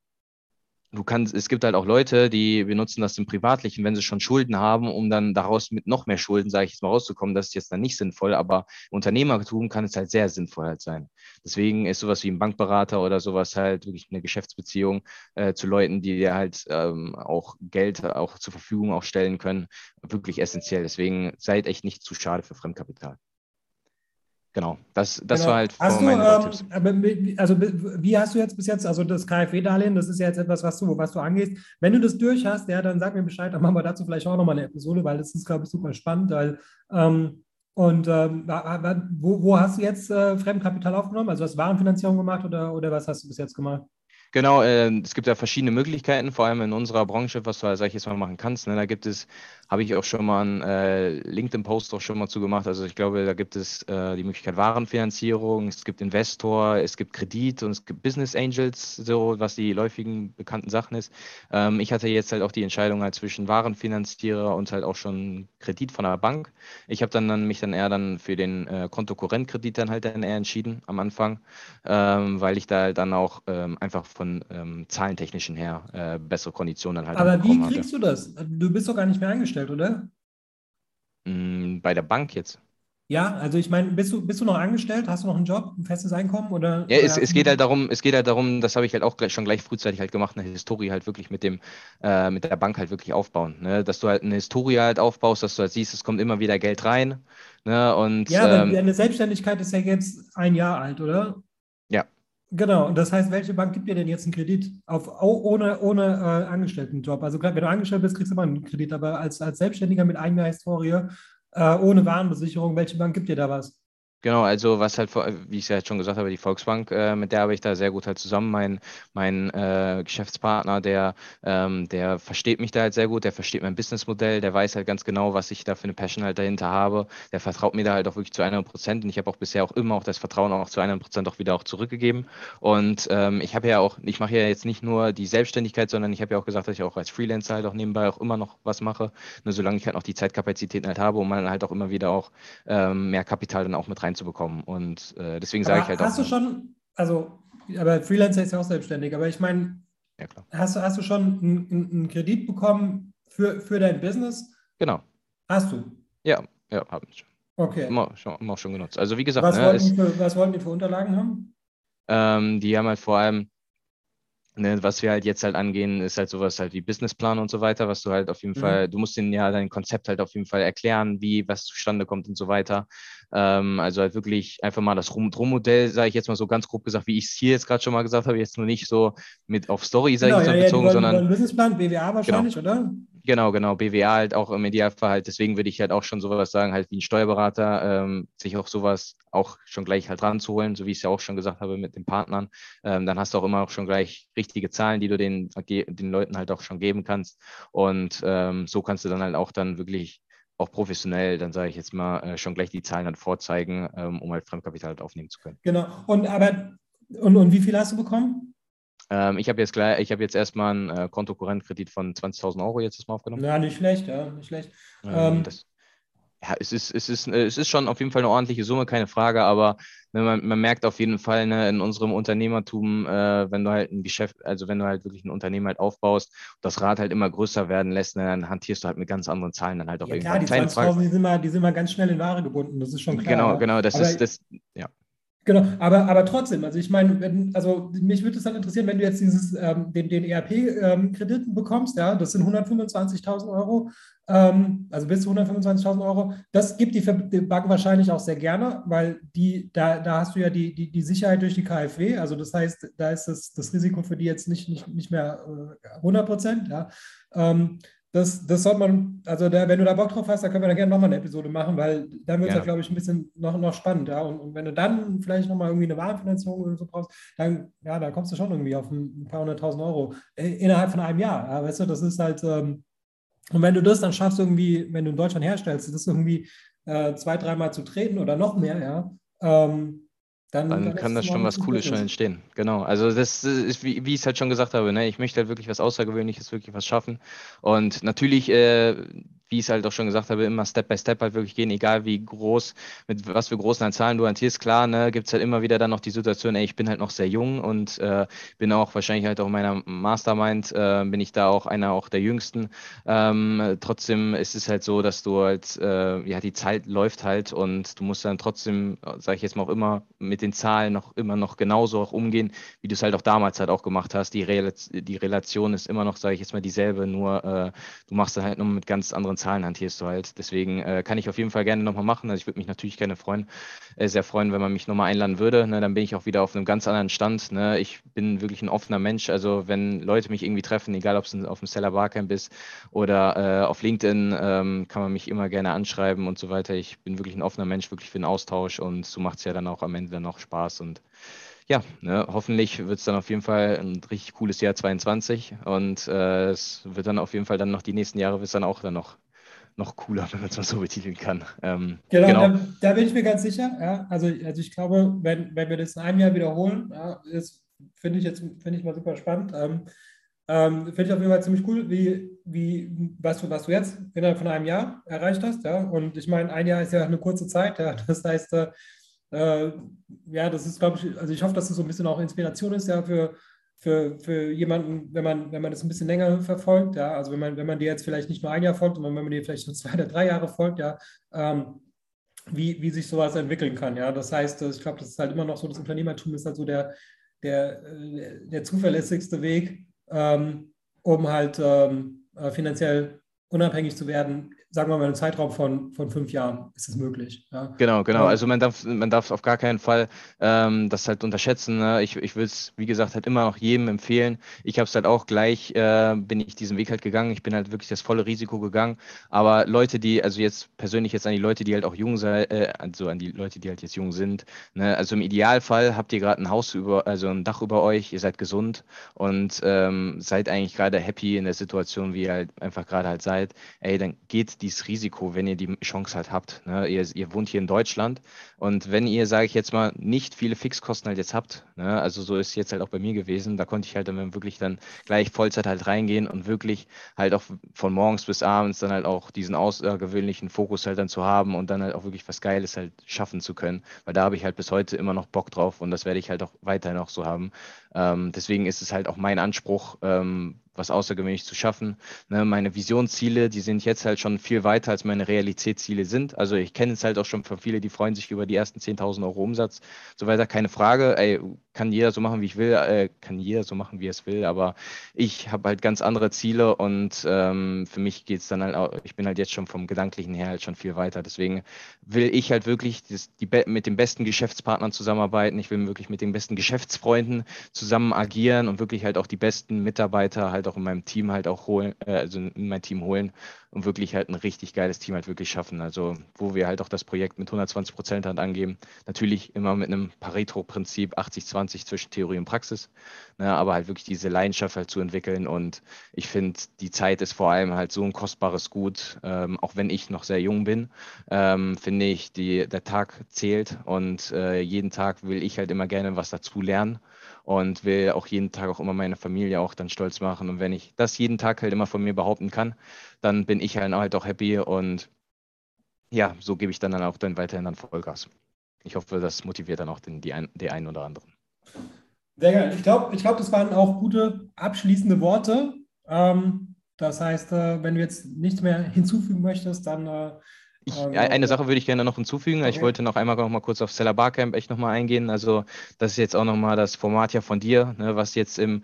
du kannst, es gibt halt auch Leute, die benutzen das im Privatlichen, wenn sie schon Schulden haben, um dann daraus mit noch mehr Schulden, sage ich jetzt mal, rauszukommen. Das ist jetzt dann nicht sinnvoll, aber Unternehmertum kann es halt sehr sinnvoll halt sein. Deswegen ist sowas wie ein Bankberater oder sowas halt wirklich eine Geschäftsbeziehung äh, zu Leuten, die dir halt ähm, auch Geld auch zur Verfügung auch stellen können, wirklich essentiell. Deswegen seid echt nicht zu schade für Fremdkapital. Genau, das, das genau. war halt hast du, ähm, also wie hast du jetzt bis jetzt, also das KfW-Darlehen, das ist ja jetzt etwas, was du, was du angehst. Wenn du das durch hast, ja, dann sag mir Bescheid, dann machen wir dazu vielleicht auch nochmal eine Episode, weil das ist, glaube ich, super spannend. Weil, ähm, und ähm, wo, wo hast du jetzt äh, Fremdkapital aufgenommen? Also hast du Warenfinanzierung gemacht oder, oder was hast du bis jetzt gemacht? Genau, äh, es gibt ja verschiedene Möglichkeiten, vor allem in unserer Branche, was du, sag ich jetzt mal, machen kannst. Ne? Da gibt es, habe ich auch schon mal einen äh, LinkedIn-Post auch schon mal zugemacht. Also ich glaube, da gibt es äh, die Möglichkeit Warenfinanzierung, es gibt Investor, es gibt Kredit und es gibt Business Angels, so was die läufigen bekannten Sachen ist. Ähm, ich hatte jetzt halt auch die Entscheidung halt zwischen Warenfinanzierer und halt auch schon Kredit von der Bank. Ich habe dann, dann mich dann eher dann für den äh, Kontokorrentkredit dann halt dann eher entschieden am Anfang, ähm, weil ich da halt dann auch ähm, einfach von ähm, zahlentechnischen her äh, bessere Konditionen halt. Aber wie kriegst hatte. du das? Du bist doch gar nicht mehr eingestellt, oder? Mm, bei der Bank jetzt. Ja, also ich meine, bist du, bist du noch angestellt? Hast du noch einen Job, ein festes Einkommen? Oder, ja, es, es geht halt darum, es geht halt darum, das habe ich halt auch gleich, schon gleich frühzeitig halt gemacht, eine Historie halt wirklich mit dem, äh, mit der Bank halt wirklich aufbauen. Ne? Dass du halt eine Historie halt aufbaust, dass du halt siehst, es kommt immer wieder Geld rein. Ne? Und, ja, aber ähm, deine Selbstständigkeit ist ja jetzt ein Jahr alt, oder? Genau, das heißt, welche Bank gibt dir denn jetzt einen Kredit auf, oh, ohne, ohne äh, Angestelltenjob? Also wenn du angestellt bist, kriegst du immer einen Kredit, aber als, als Selbstständiger mit eigener Historie, äh, ohne Warenbesicherung, welche Bank gibt dir da was? Genau, also was halt, wie ich es ja schon gesagt habe, die Volksbank, äh, mit der habe ich da sehr gut halt zusammen. Mein, mein äh, Geschäftspartner, der, ähm, der versteht mich da halt sehr gut, der versteht mein Businessmodell, der weiß halt ganz genau, was ich da für eine Passion halt dahinter habe. Der vertraut mir da halt auch wirklich zu 100 Prozent und ich habe auch bisher auch immer auch das Vertrauen auch zu 100 Prozent auch wieder auch zurückgegeben. Und ähm, ich habe ja auch, ich mache ja jetzt nicht nur die Selbstständigkeit, sondern ich habe ja auch gesagt, dass ich auch als Freelancer halt auch nebenbei auch immer noch was mache, nur solange ich halt noch die Zeitkapazitäten halt habe, um dann halt auch immer wieder auch ähm, mehr Kapital dann auch mit rein reinzubekommen. Und äh, deswegen sage ich halt hast auch. Hast du schon, also, aber Freelancer ist ja auch selbstständig, aber ich meine, ja, hast, du, hast du schon einen, einen Kredit bekommen für, für dein Business? Genau. Hast du? Ja, ja, habe ich schon. Okay. Immer, schon, immer auch schon genutzt. Also wie gesagt, was, ne, wollten ist, für, was wollten die für Unterlagen haben? Ähm, die haben halt vor allem Ne, was wir halt jetzt halt angehen, ist halt sowas halt wie Businessplan und so weiter, was du halt auf jeden mhm. Fall, du musst denen ja dein Konzept halt auf jeden Fall erklären, wie was zustande kommt und so weiter. Ähm, also halt wirklich einfach mal das Rum-Drum-Modell, sage ich jetzt mal so ganz grob gesagt, wie ich es hier jetzt gerade schon mal gesagt habe, jetzt nur nicht so mit auf Story, sage genau, ich jetzt ja, bezogen, ja, wollen, sondern. Businessplan, BWA wahrscheinlich, genau. oder? Genau, genau, BWA halt auch im Idealfall halt. Deswegen würde ich halt auch schon sowas sagen, halt wie ein Steuerberater, ähm, sich auch sowas auch schon gleich halt ranzuholen, so wie ich es ja auch schon gesagt habe mit den Partnern. Ähm, dann hast du auch immer auch schon gleich richtige Zahlen, die du den, den Leuten halt auch schon geben kannst. Und ähm, so kannst du dann halt auch dann wirklich auch professionell, dann sage ich jetzt mal, äh, schon gleich die Zahlen dann vorzeigen, ähm, um halt Fremdkapital halt aufnehmen zu können. Genau. Und aber und, und wie viel hast du bekommen? Ähm, ich habe jetzt gleich, ich habe jetzt erstmal einen äh, Kontokorrentkredit von 20.000 Euro jetzt erstmal aufgenommen. Ja, nicht schlecht, ja, nicht schlecht. Ähm, ähm, das, ja, es ist, es, ist, es ist schon auf jeden Fall eine ordentliche Summe, keine Frage, aber ne, man, man merkt auf jeden Fall ne, in unserem Unternehmertum, äh, wenn du halt ein Geschäft, also wenn du halt wirklich ein Unternehmen halt aufbaust, das Rad halt immer größer werden lässt, ne, dann hantierst du halt mit ganz anderen Zahlen dann halt auch ja, irgendwann. Klar, die 20.000, die sind, mal, die sind mal ganz schnell in Ware gebunden, das ist schon klar. Genau, genau, das aber ist, das, ja. Genau, aber, aber trotzdem, also ich meine, also mich würde es dann interessieren, wenn du jetzt dieses, ähm, den, den ERP-Kredit ähm, bekommst, ja, das sind 125.000 Euro, ähm, also bis zu 125.000 Euro, das gibt die, Bank wahrscheinlich auch sehr gerne, weil die, da, da hast du ja die, die, die Sicherheit durch die KfW, also das heißt, da ist das, das Risiko für die jetzt nicht, nicht, nicht mehr äh, 100 Prozent, ja. Das, das sollte man, also da, wenn du da Bock drauf hast, dann können wir da gerne nochmal eine Episode machen, weil dann wird es ja, glaube ich, ein bisschen noch, noch spannend, ja. Und, und wenn du dann vielleicht nochmal irgendwie eine Warenfinanzierung oder so brauchst, dann, ja, da kommst du schon irgendwie auf ein paar hunderttausend Euro äh, innerhalb von einem Jahr. Ja, weißt du, das ist halt, ähm, und wenn du das dann schaffst, irgendwie, wenn du in Deutschland herstellst, das irgendwie äh, zwei, dreimal zu treten oder noch mehr, ja, ähm, dann, dann, dann kann das schon was Cooles schon entstehen. Genau. Also das ist, wie, wie ich es halt schon gesagt habe, ne? ich möchte halt wirklich was Außergewöhnliches, wirklich was schaffen. Und natürlich äh, wie ich es halt auch schon gesagt habe, immer Step by Step halt wirklich gehen, egal wie groß, mit was für großen Zahlen du hantierst. Klar, ne, gibt es halt immer wieder dann noch die Situation, ey, ich bin halt noch sehr jung und äh, bin auch wahrscheinlich halt auch in meiner Mastermind, äh, bin ich da auch einer auch der Jüngsten. Ähm, trotzdem ist es halt so, dass du halt, äh, ja, die Zeit läuft halt und du musst dann trotzdem, sage ich jetzt mal auch immer, mit den Zahlen noch immer noch genauso auch umgehen, wie du es halt auch damals halt auch gemacht hast. Die, Rel die Relation ist immer noch, sage ich jetzt mal, dieselbe, nur äh, du machst dann halt nur mit ganz anderen Zahlen hantierst du halt. Deswegen äh, kann ich auf jeden Fall gerne nochmal machen. Also ich würde mich natürlich gerne freuen, äh, sehr freuen, wenn man mich nochmal einladen würde. Ne? Dann bin ich auch wieder auf einem ganz anderen Stand. Ne? Ich bin wirklich ein offener Mensch. Also wenn Leute mich irgendwie treffen, egal ob es auf dem Seller Barcamp ist oder äh, auf LinkedIn, ähm, kann man mich immer gerne anschreiben und so weiter. Ich bin wirklich ein offener Mensch, wirklich für den Austausch und so macht es ja dann auch am Ende dann auch Spaß und ja, ne, hoffentlich wird es dann auf jeden Fall ein richtig cooles Jahr 22 und äh, es wird dann auf jeden Fall dann noch die nächsten Jahre wird es dann auch dann noch noch cooler, wenn man es mal so betiteln kann. Ähm, genau, genau. Da, da, bin ich mir ganz sicher. Ja, also, also ich glaube, wenn, wenn wir das in einem Jahr wiederholen, ja, finde ich jetzt finde ich mal super spannend. Ähm, ähm, finde ich auf jeden Fall ziemlich cool, wie, wie, was, du, was du jetzt innerhalb von einem Jahr erreicht hast. Ja? Und ich meine, ein Jahr ist ja eine kurze Zeit. Ja? Das heißt, äh, äh ja, das ist, glaube ich, also ich hoffe, dass es das so ein bisschen auch Inspiration ist ja für, für, für jemanden, wenn man, wenn man das ein bisschen länger verfolgt, ja, also wenn man, wenn man dir jetzt vielleicht nicht nur ein Jahr folgt, sondern wenn man dir vielleicht so zwei oder drei Jahre folgt, ja, ähm, wie, wie sich sowas entwickeln kann. Ja, das heißt, ich glaube, das ist halt immer noch so, das Unternehmertum ist halt so der, der, äh, der zuverlässigste Weg, ähm, um halt ähm, äh, finanziell unabhängig zu werden sagen wir mal, einen Zeitraum von, von fünf Jahren ist es möglich. Ja. Genau, genau. Also man darf, man darf auf gar keinen Fall ähm, das halt unterschätzen. Ne? Ich, ich will es, wie gesagt, halt immer noch jedem empfehlen. Ich habe es halt auch gleich, äh, bin ich diesen Weg halt gegangen. Ich bin halt wirklich das volle Risiko gegangen. Aber Leute, die, also jetzt persönlich jetzt an die Leute, die halt auch jung sind, äh, also an die Leute, die halt jetzt jung sind. Ne? Also im Idealfall habt ihr gerade ein Haus über, also ein Dach über euch, ihr seid gesund und ähm, seid eigentlich gerade happy in der Situation, wie ihr halt einfach gerade halt seid. Ey, dann geht dieses Risiko, wenn ihr die Chance halt habt. Ne? Ihr, ihr, wohnt hier in Deutschland und wenn ihr, sage ich jetzt mal, nicht viele Fixkosten halt jetzt habt, ne? also so ist jetzt halt auch bei mir gewesen, da konnte ich halt dann wirklich dann gleich Vollzeit halt reingehen und wirklich halt auch von morgens bis abends dann halt auch diesen außergewöhnlichen Fokus halt dann zu haben und dann halt auch wirklich was Geiles halt schaffen zu können, weil da habe ich halt bis heute immer noch Bock drauf und das werde ich halt auch weiterhin auch so haben. Ähm, deswegen ist es halt auch mein Anspruch, ähm, was außergewöhnlich zu schaffen. Ne, meine Visionsziele, die sind jetzt halt schon viel weiter, als meine Realitätsziele sind. Also ich kenne es halt auch schon von vielen, die freuen sich über die ersten 10.000 Euro Umsatz. So weiter, keine Frage. Ey, kann jeder so machen, wie ich will, äh, kann jeder so machen, wie er es will, aber ich habe halt ganz andere Ziele und ähm, für mich geht es dann halt auch, ich bin halt jetzt schon vom Gedanklichen her halt schon viel weiter. Deswegen will ich halt wirklich das, die, mit den besten Geschäftspartnern zusammenarbeiten. Ich will wirklich mit den besten Geschäftsfreunden zusammen agieren und wirklich halt auch die besten Mitarbeiter halt auch in meinem Team halt auch holen, äh, also in mein Team holen und wirklich halt ein richtig geiles Team halt wirklich schaffen. Also wo wir halt auch das Projekt mit 120 Prozent halt angeben. Natürlich immer mit einem Pareto-Prinzip 80-20 zwischen Theorie und Praxis, ne, aber halt wirklich diese Leidenschaft halt zu entwickeln. Und ich finde, die Zeit ist vor allem halt so ein kostbares Gut, ähm, auch wenn ich noch sehr jung bin, ähm, finde ich, die, der Tag zählt und äh, jeden Tag will ich halt immer gerne was dazu lernen und will auch jeden Tag auch immer meine Familie auch dann stolz machen. Und wenn ich das jeden Tag halt immer von mir behaupten kann, dann bin ich halt auch happy und ja, so gebe ich dann, dann auch dann weiterhin dann Vollgas. Ich hoffe, das motiviert dann auch den, die, ein, die einen oder anderen. Sehr geil. Ich glaube, ich glaub, das waren auch gute abschließende Worte. Ähm, das heißt, äh, wenn du jetzt nichts mehr hinzufügen möchtest, dann äh, ich, also, eine Sache würde ich gerne noch hinzufügen. Okay. Ich wollte noch einmal noch mal kurz auf Seller Barcamp echt nochmal eingehen. Also, das ist jetzt auch nochmal das Format ja von dir, ne, was jetzt im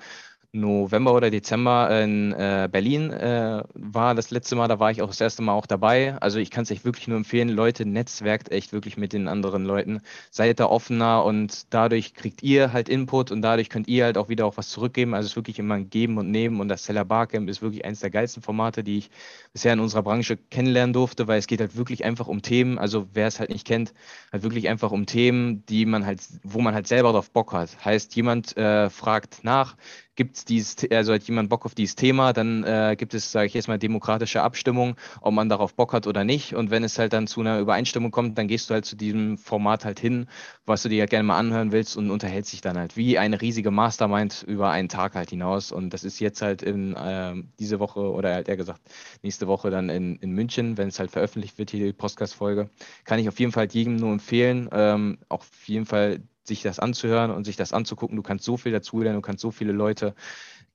November oder Dezember in äh, Berlin äh, war das letzte Mal, da war ich auch das erste Mal auch dabei. Also ich kann es euch wirklich nur empfehlen, Leute, netzwerkt echt wirklich mit den anderen Leuten. Seid da offener und dadurch kriegt ihr halt Input und dadurch könnt ihr halt auch wieder auch was zurückgeben. Also es ist wirklich immer ein Geben und Nehmen und das Seller Barcamp ist wirklich eines der geilsten Formate, die ich bisher in unserer Branche kennenlernen durfte, weil es geht halt wirklich einfach um Themen. Also wer es halt nicht kennt, halt wirklich einfach um Themen, die man halt, wo man halt selber drauf Bock hat. Heißt, jemand äh, fragt nach, gibt es dieses, also hat jemand Bock auf dieses Thema, dann äh, gibt es, sage ich jetzt mal, demokratische Abstimmung, ob man darauf Bock hat oder nicht. Und wenn es halt dann zu einer Übereinstimmung kommt, dann gehst du halt zu diesem Format halt hin, was du dir halt gerne mal anhören willst und unterhältst dich dann halt wie eine riesige Mastermind über einen Tag halt hinaus. Und das ist jetzt halt in äh, diese Woche oder halt eher gesagt nächste Woche dann in, in München, wenn es halt veröffentlicht wird, hier die Podcast-Folge. Kann ich auf jeden Fall jedem nur empfehlen, ähm, auch auf jeden Fall sich das anzuhören und sich das anzugucken. Du kannst so viel dazulernen, du kannst so viele Leute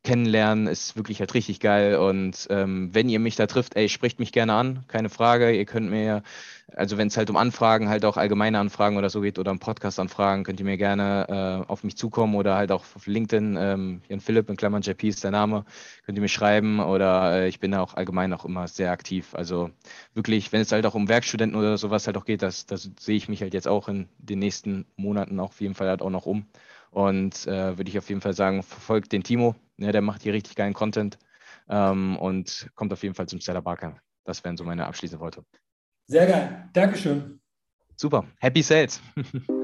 kennenlernen, ist wirklich halt richtig geil. Und ähm, wenn ihr mich da trifft, ey, spricht mich gerne an, keine Frage. Ihr könnt mir, also wenn es halt um Anfragen, halt auch allgemeine Anfragen oder so geht oder um Podcast-Anfragen, könnt ihr mir gerne äh, auf mich zukommen oder halt auch auf LinkedIn, ähm, Jan Philipp in Klammern JP ist der Name, könnt ihr mir schreiben oder äh, ich bin da auch allgemein auch immer sehr aktiv. Also wirklich, wenn es halt auch um Werkstudenten oder sowas halt auch geht, das, das sehe ich mich halt jetzt auch in den nächsten Monaten auf jeden Fall halt auch noch um. Und äh, würde ich auf jeden Fall sagen, verfolgt den Timo. Ne, der macht hier richtig geilen Content ähm, und kommt auf jeden Fall zum Stellar Barker. Das wären so meine abschließenden Worte. Sehr geil. Dankeschön. Super. Happy Sales.